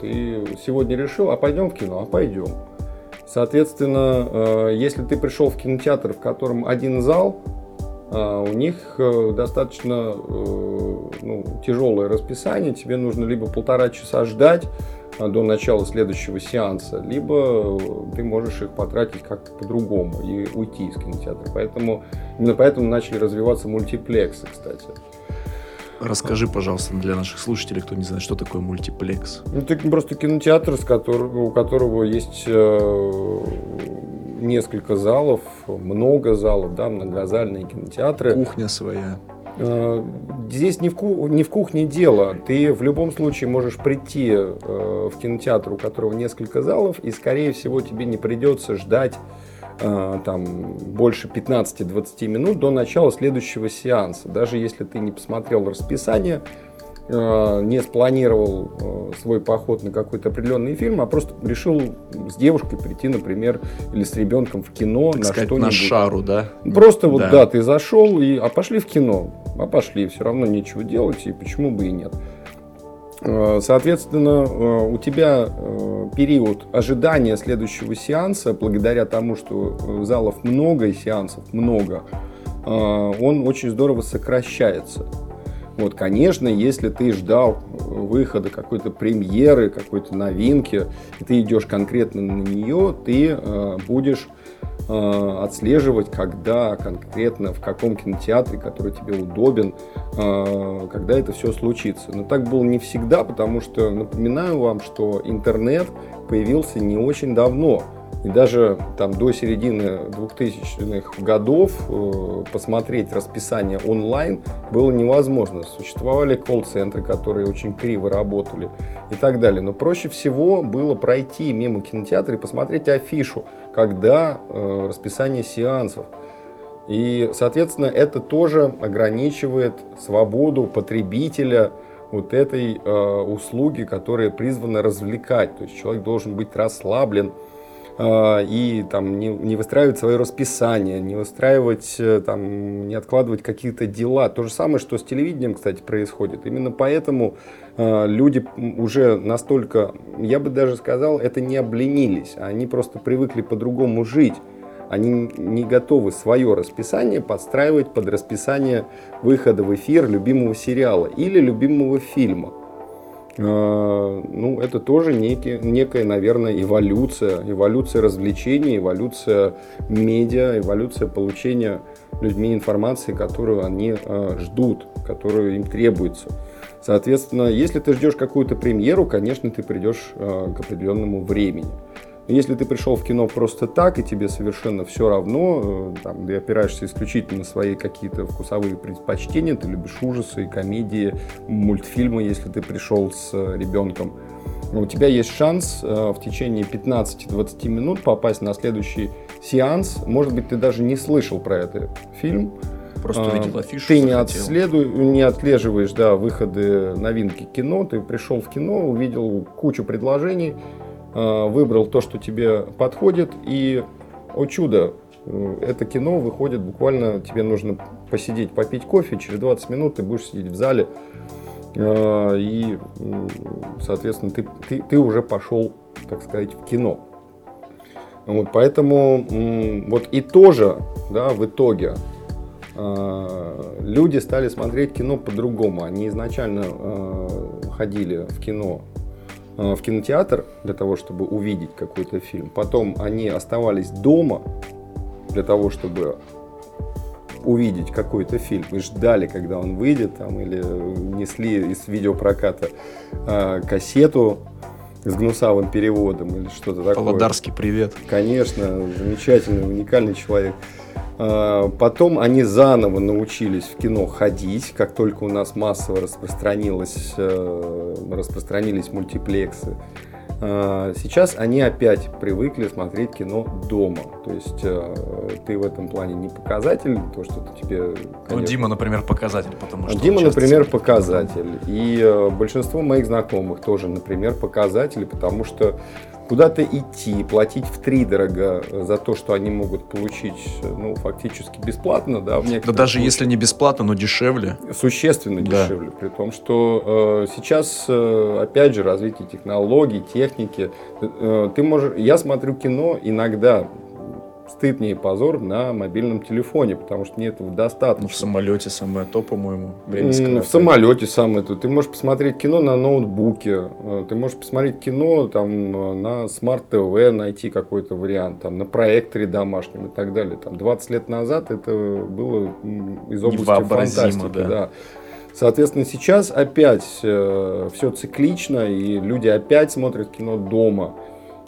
C: Ты сегодня решил, а пойдем в кино, а пойдем. Соответственно, если ты пришел в кинотеатр, в котором один зал, а, у них э, достаточно э, ну, тяжелое расписание. Тебе нужно либо полтора часа ждать а, до начала следующего сеанса, либо ты можешь их потратить как-то по-другому и уйти из кинотеатра. Поэтому, именно поэтому начали развиваться мультиплексы, кстати.
A: Расскажи, пожалуйста, для наших слушателей, кто не знает, что такое мультиплекс.
C: Ну, это просто кинотеатр, с которого, у которого есть э, несколько залов, много залов, да, многозальные кинотеатры.
A: Кухня своя.
C: Э, здесь не в, ку- не в кухне дело. Ты в любом случае можешь прийти э, в кинотеатр, у которого несколько залов, и, скорее всего, тебе не придется ждать э, там, больше 15-20 минут до начала следующего сеанса. Даже если ты не посмотрел расписание, не спланировал э, свой поход на какой-то определенный фильм, а просто решил с девушкой прийти, например, или с ребенком в кино
A: так на что-нибудь. На шару, да?
C: Просто вот, да. да, ты зашел и, а пошли в кино, а пошли, все равно нечего делать, и почему бы и нет. Э, соответственно, у тебя период ожидания следующего сеанса, благодаря тому, что залов много и сеансов много, он очень здорово сокращается. Вот, конечно, если ты ждал выхода какой-то премьеры, какой-то новинки, и ты идешь конкретно на нее, ты э, будешь э, отслеживать, когда конкретно, в каком кинотеатре, который тебе удобен, э, когда это все случится. Но так было не всегда, потому что, напоминаю вам, что интернет появился не очень давно. И даже там до середины 2000-х годов э, посмотреть расписание онлайн было невозможно. Существовали колл-центры, которые очень криво работали и так далее. Но проще всего было пройти мимо кинотеатра и посмотреть афишу, когда э, расписание сеансов. И, соответственно, это тоже ограничивает свободу потребителя вот этой э, услуги, которая призвана развлекать. То есть человек должен быть расслаблен, и там не, не выстраивать свое расписание, не выстраивать, э, там, не откладывать какие-то дела. То же самое, что с телевидением, кстати, происходит. Именно поэтому э, люди уже настолько, я бы даже сказал, это не обленились, они просто привыкли по-другому жить. Они не готовы свое расписание подстраивать под расписание выхода в эфир любимого сериала или любимого фильма. А, ну, это тоже некий, некая, наверное, эволюция, эволюция развлечений, эволюция медиа, эволюция получения людьми информации, которую они а, ждут, которую им требуется. Соответственно, если ты ждешь какую-то премьеру, конечно, ты придешь а, к определенному времени. Если ты пришел в кино просто так, и тебе совершенно все равно, э, там, ты опираешься исключительно на свои какие-то вкусовые предпочтения, ты любишь ужасы, комедии, мультфильмы, если ты пришел с э, ребенком, у тебя есть шанс э, в течение 15-20 минут попасть на следующий сеанс. Может быть, ты даже не слышал про этот фильм.
A: Просто увидел афишу.
C: Ты не, отследуй, не отслеживаешь да, выходы новинки кино. Ты пришел в кино, увидел кучу предложений, выбрал то, что тебе подходит, и, о чудо, э, это кино выходит буквально, тебе нужно посидеть, попить кофе, через 20 минут ты будешь сидеть в зале, э, и, соответственно, ты, ты, ты уже пошел, так сказать, в кино. Вот, поэтому вот и тоже, да, в итоге люди стали смотреть кино по-другому. Они изначально ходили в кино Э, в кинотеатр для того, чтобы увидеть какой-то фильм. Потом они оставались дома для того, чтобы увидеть какой-то фильм и ждали, когда он выйдет, там, или несли из видеопроката э, кассету с гнусавым переводом или что-то такое.
A: Володарский привет.
C: Конечно, замечательный, уникальный человек. А, потом они заново научились в кино ходить, как только у нас массово распространилось, э, распространились мультиплексы. А, сейчас они опять привыкли смотреть кино дома. То есть э, ты в этом плане не показатель, то, что ты тебе...
A: Ну, конечно... Ну, Дима, например, показатель, потому что...
C: Дима, например, показатель. И э, большинство моих знакомых тоже, например, показатели, потому что куда-то идти, платить в три дорого за то, что они могут получить, ну, фактически бесплатно, да, в
A: Да даже если не бесплатно, но дешевле.
C: Существенно да. дешевле, при том, что э, сейчас, э, опять же, развитие технологий, техники, э, ты можешь, я смотрю кино иногда, стыд мне и позор на мобильном телефоне, потому что мне этого достаточно. Ну,
A: в самолете самое то, по-моему.
C: В самолете самое то. Ты можешь посмотреть кино на ноутбуке, э, ты можешь посмотреть кино там э, на смарт-ТВ, найти какой-то вариант, там, на проекторе домашнем и так далее. Там 20 лет назад это было из области фантастики. Да. Да. Соответственно, сейчас опять э, все циклично, и люди опять смотрят кино дома.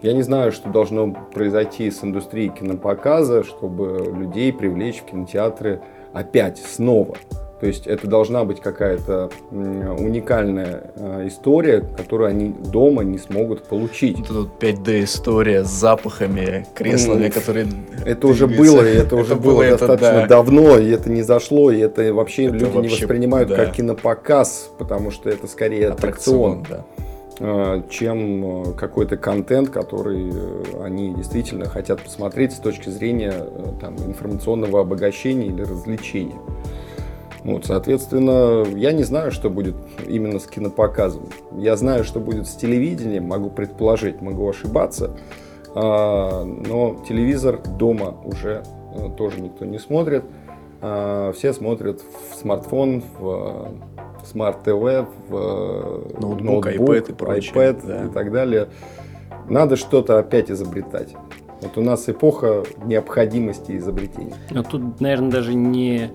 C: Я не знаю, что должно произойти с индустрией кинопоказа, чтобы людей привлечь в кинотеатры опять, снова. То есть это должна быть какая-то уникальная э, история, которую они дома не смогут получить.
A: Вот тут 5D история с запахами, креслами, mm, которые.
C: Это уже было, и это уже было достаточно давно, и это не зашло, и это вообще люди не воспринимают как кинопоказ, потому что это скорее аттракцион. аттракцион Э, чем э, какой-то контент, который э, они действительно хотят посмотреть с точки зрения там, информационного обогащения или развлечения. Вот, соответственно, я не знаю, что будет именно с кинопоказом. Я знаю, что будет с телевидением, могу предположить, могу ошибаться. А, но телевизор дома уже тоже никто не смотрит. А, все смотрят в смартфон, в смарт-ТВ, в э, ноутбук, ноутбук iPad, и, прочее, iPad да. и так далее. Надо что-то опять изобретать. Вот у нас эпоха необходимости изобретений.
B: Но тут, наверное, даже не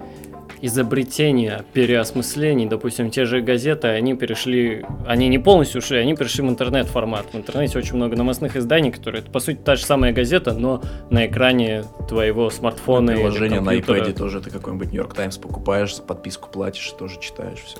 B: изобретения, переосмыслений. Допустим, те же газеты, они перешли, они не полностью ушли, они перешли в интернет-формат. В интернете очень много новостных изданий, которые, это, по сути, та же самая газета, но на экране твоего смартфона
A: на Приложение на iPad тоже ты какой-нибудь Нью-Йорк Таймс покупаешь, подписку платишь, тоже читаешь все.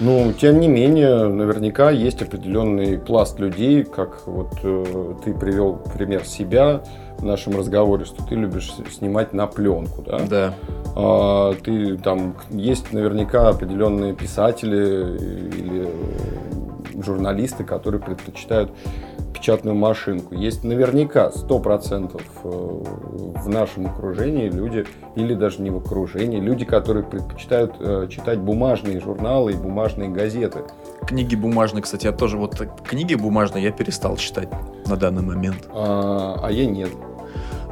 C: Ну, тем не менее, наверняка есть определенный пласт людей, как вот э, ты привел пример себя в нашем разговоре, что ты любишь снимать на пленку, да?
A: Да.
C: А, ты там есть наверняка определенные писатели или журналисты, которые предпочитают печатную машинку. Есть наверняка 100% э, в нашем окружении люди, или даже не в окружении, люди, которые предпочитают э, читать бумажные журналы и бумажные газеты.
A: Книги бумажные, кстати, я тоже вот книги бумажные я перестал читать на данный момент.
C: А, а я нет.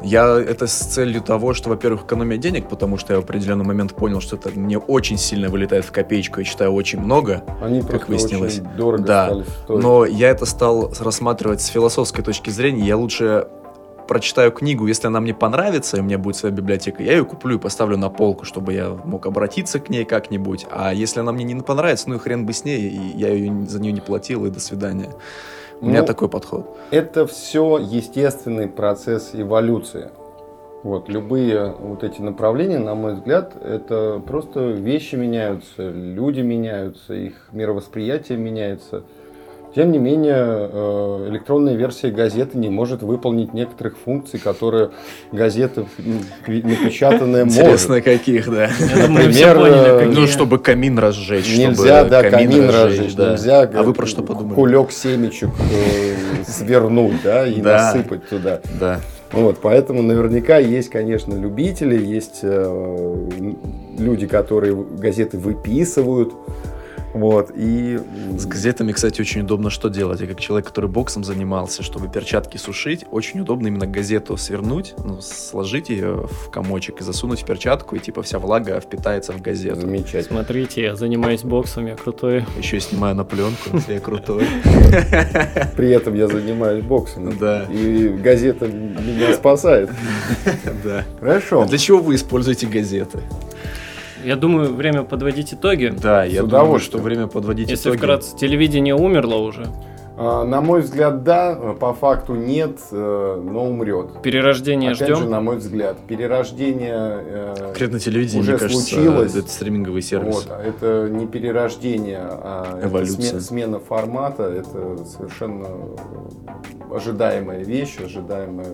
A: Я это с целью того, что, во-первых, экономия денег, потому что я в определенный момент понял, что это мне очень сильно вылетает в копеечку, я читаю очень много,
C: Они как выяснилось. Очень дорого
A: да. стали стоить. Но я это стал рассматривать с философской точки зрения. Я лучше прочитаю книгу, если она мне понравится, и у меня будет своя библиотека, я ее куплю и поставлю на полку, чтобы я мог обратиться к ней как-нибудь. А если она мне не понравится, ну и хрен бы с ней, и я ее, за нее не платил, и до свидания. У меня ну, такой подход.
C: Это все естественный процесс эволюции. Вот, любые вот эти направления, на мой взгляд, это просто вещи меняются, люди меняются, их мировосприятие меняется. Тем не менее, э, электронная версия газеты не может выполнить некоторых функций, которые газета напечатанная может.
A: Интересно, каких, да.
C: Например,
A: поняли, э, ну, чтобы камин разжечь.
C: Нельзя, да, камин, разжечь. Да. Нельзя
A: а вы про что подумали?
C: кулек семечек э, свернуть, да, и да. насыпать туда.
A: Да.
C: Вот, поэтому наверняка есть, конечно, любители, есть э, люди, которые газеты выписывают, вот, и...
A: С газетами, кстати, очень удобно что делать. Я как человек, который боксом занимался, чтобы перчатки сушить, очень удобно именно газету свернуть, ну, сложить ее в комочек и засунуть в перчатку, и типа вся влага впитается в газету.
B: Замечательно. Смотрите, я занимаюсь боксом, я крутой.
A: Еще и снимаю на пленку, я крутой.
C: При этом я занимаюсь боксом.
A: Да.
C: И газета меня спасает.
A: Да.
C: Хорошо. А
A: для чего вы используете газеты?
B: Я думаю, время подводить итоги.
A: Да, я думаю, что время подводить
B: Если
A: итоги.
B: Если вкратце, телевидение умерло уже.
C: А, на мой взгляд, да, по факту нет, э, но умрет.
B: Перерождение
C: Опять
B: ждем?
C: же, на мой взгляд, перерождение э,
A: Конкретно телевидение,
C: уже
A: мне кажется,
C: случилось.
A: это стриминговый сервис.
C: Вот, а это не перерождение, а это
A: Эволюция.
C: сме- смена формата. Это совершенно ожидаемая вещь, ожидаемый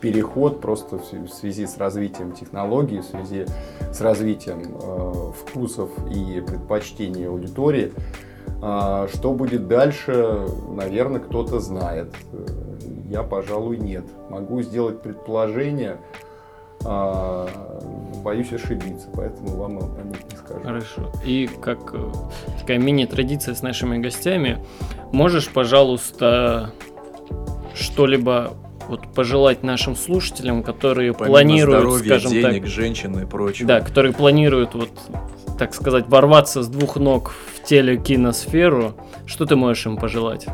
C: переход просто в связи с развитием технологий, в связи с развитием э, вкусов и предпочтений аудитории. А что будет дальше, наверное, кто-то знает. Я, пожалуй, нет. Могу сделать предположение, а, боюсь ошибиться, поэтому вам о них не скажу.
B: Хорошо. И как э, такая мини-традиция с нашими гостями, можешь, пожалуйста, что-либо вот пожелать нашим слушателям, которые
A: Помимо
B: планируют,
A: здоровья,
B: скажем
A: денег,
B: так,
A: женщин и прочего.
B: да, которые планируют вот, так сказать, ворваться с двух ног в телекиносферу, что ты можешь им пожелать?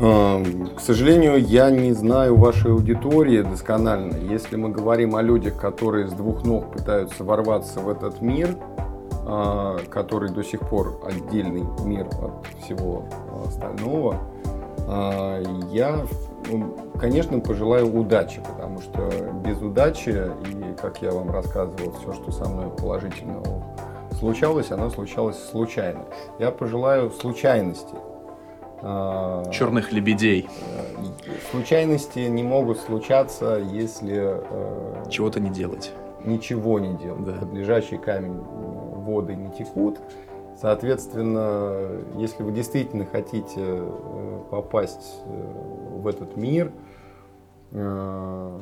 C: Эм, К сожалению, я не знаю вашей аудитории досконально. Если мы говорим о людях, которые с двух ног пытаются ворваться в этот мир, а, который до сих пор отдельный мир от всего остального, а, я, м, конечно, пожелаю удачи, потому что без удачи, и как я вам рассказывал, все, что со мной положительного случалось, оно случалось случайно. Я пожелаю случайности. А,
A: Черных лебедей.
C: Э, Случайности не могут случаться, если э,
A: Чего-то не делать.
C: ничего не делать.
A: Да.
C: Под лежачий камень э, воды не текут. Соответственно, если вы действительно хотите э, попасть э, в этот мир, э,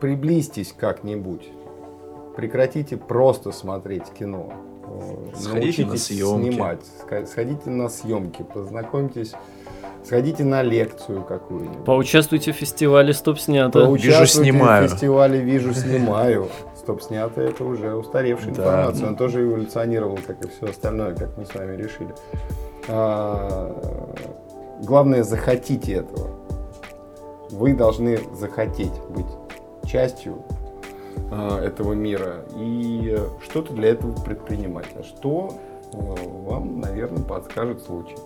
C: приблизьтесь как-нибудь. Прекратите просто смотреть кино.
A: Сходите на
C: Научитесь
A: съемки.
C: снимать. Сходите на съемки, познакомьтесь, сходите на лекцию какую-нибудь.
B: Поучаствуйте в фестивале «Стоп снято».
C: Поучаствуйте
A: снимаю.
C: в фестивале «Вижу, снимаю». Стоп, снято это уже устаревшая
A: Да.
C: информация. Он тоже эволюционировал, как и все остальное, как мы с вами решили. А, Главное, захотите этого. Вы должны захотеть быть частью а, этого мира и что-то для этого предпринимать. А что э, вам, наверное, подскажет случай.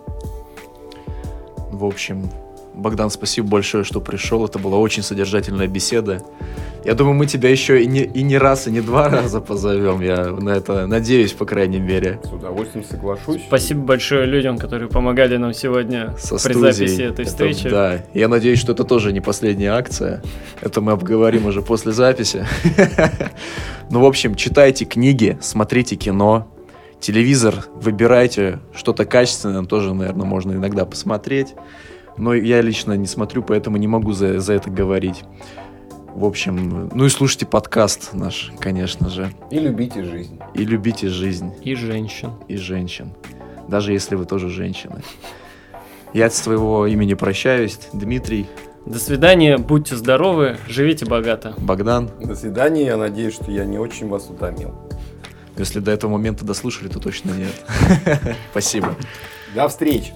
A: В общем, Богдан, спасибо большое, что пришел. Это была очень содержательная беседа. Я думаю, мы тебя еще и не, и не раз, и не два раза позовем. Я на это надеюсь, по крайней мере.
C: С удовольствием соглашусь.
B: Спасибо большое людям, которые помогали нам сегодня
A: Со
B: при
A: студией.
B: записи этой
A: Это-
B: встречи.
A: да. Я надеюсь, что это тоже не последняя акция. Это мы обговорим уже после записи. Ну, в общем, читайте книги, смотрите кино, телевизор, выбирайте что-то качественное, тоже, наверное, можно иногда посмотреть. Но я лично не смотрю, поэтому не могу за, за это говорить. В общем, ну и слушайте подкаст наш, конечно же.
C: И любите жизнь.
A: И любите жизнь
B: И женщин.
A: и женщин. Даже если вы тоже женщины. Я от своего имени прощаюсь. Дмитрий,
B: До свидания, будьте здоровы, живите богато.
A: Богдан.
C: До свидания. Я надеюсь, что я не очень вас утомил.
A: Если до этого момента дослушали, то точно нет. Спасибо.
C: До встречи.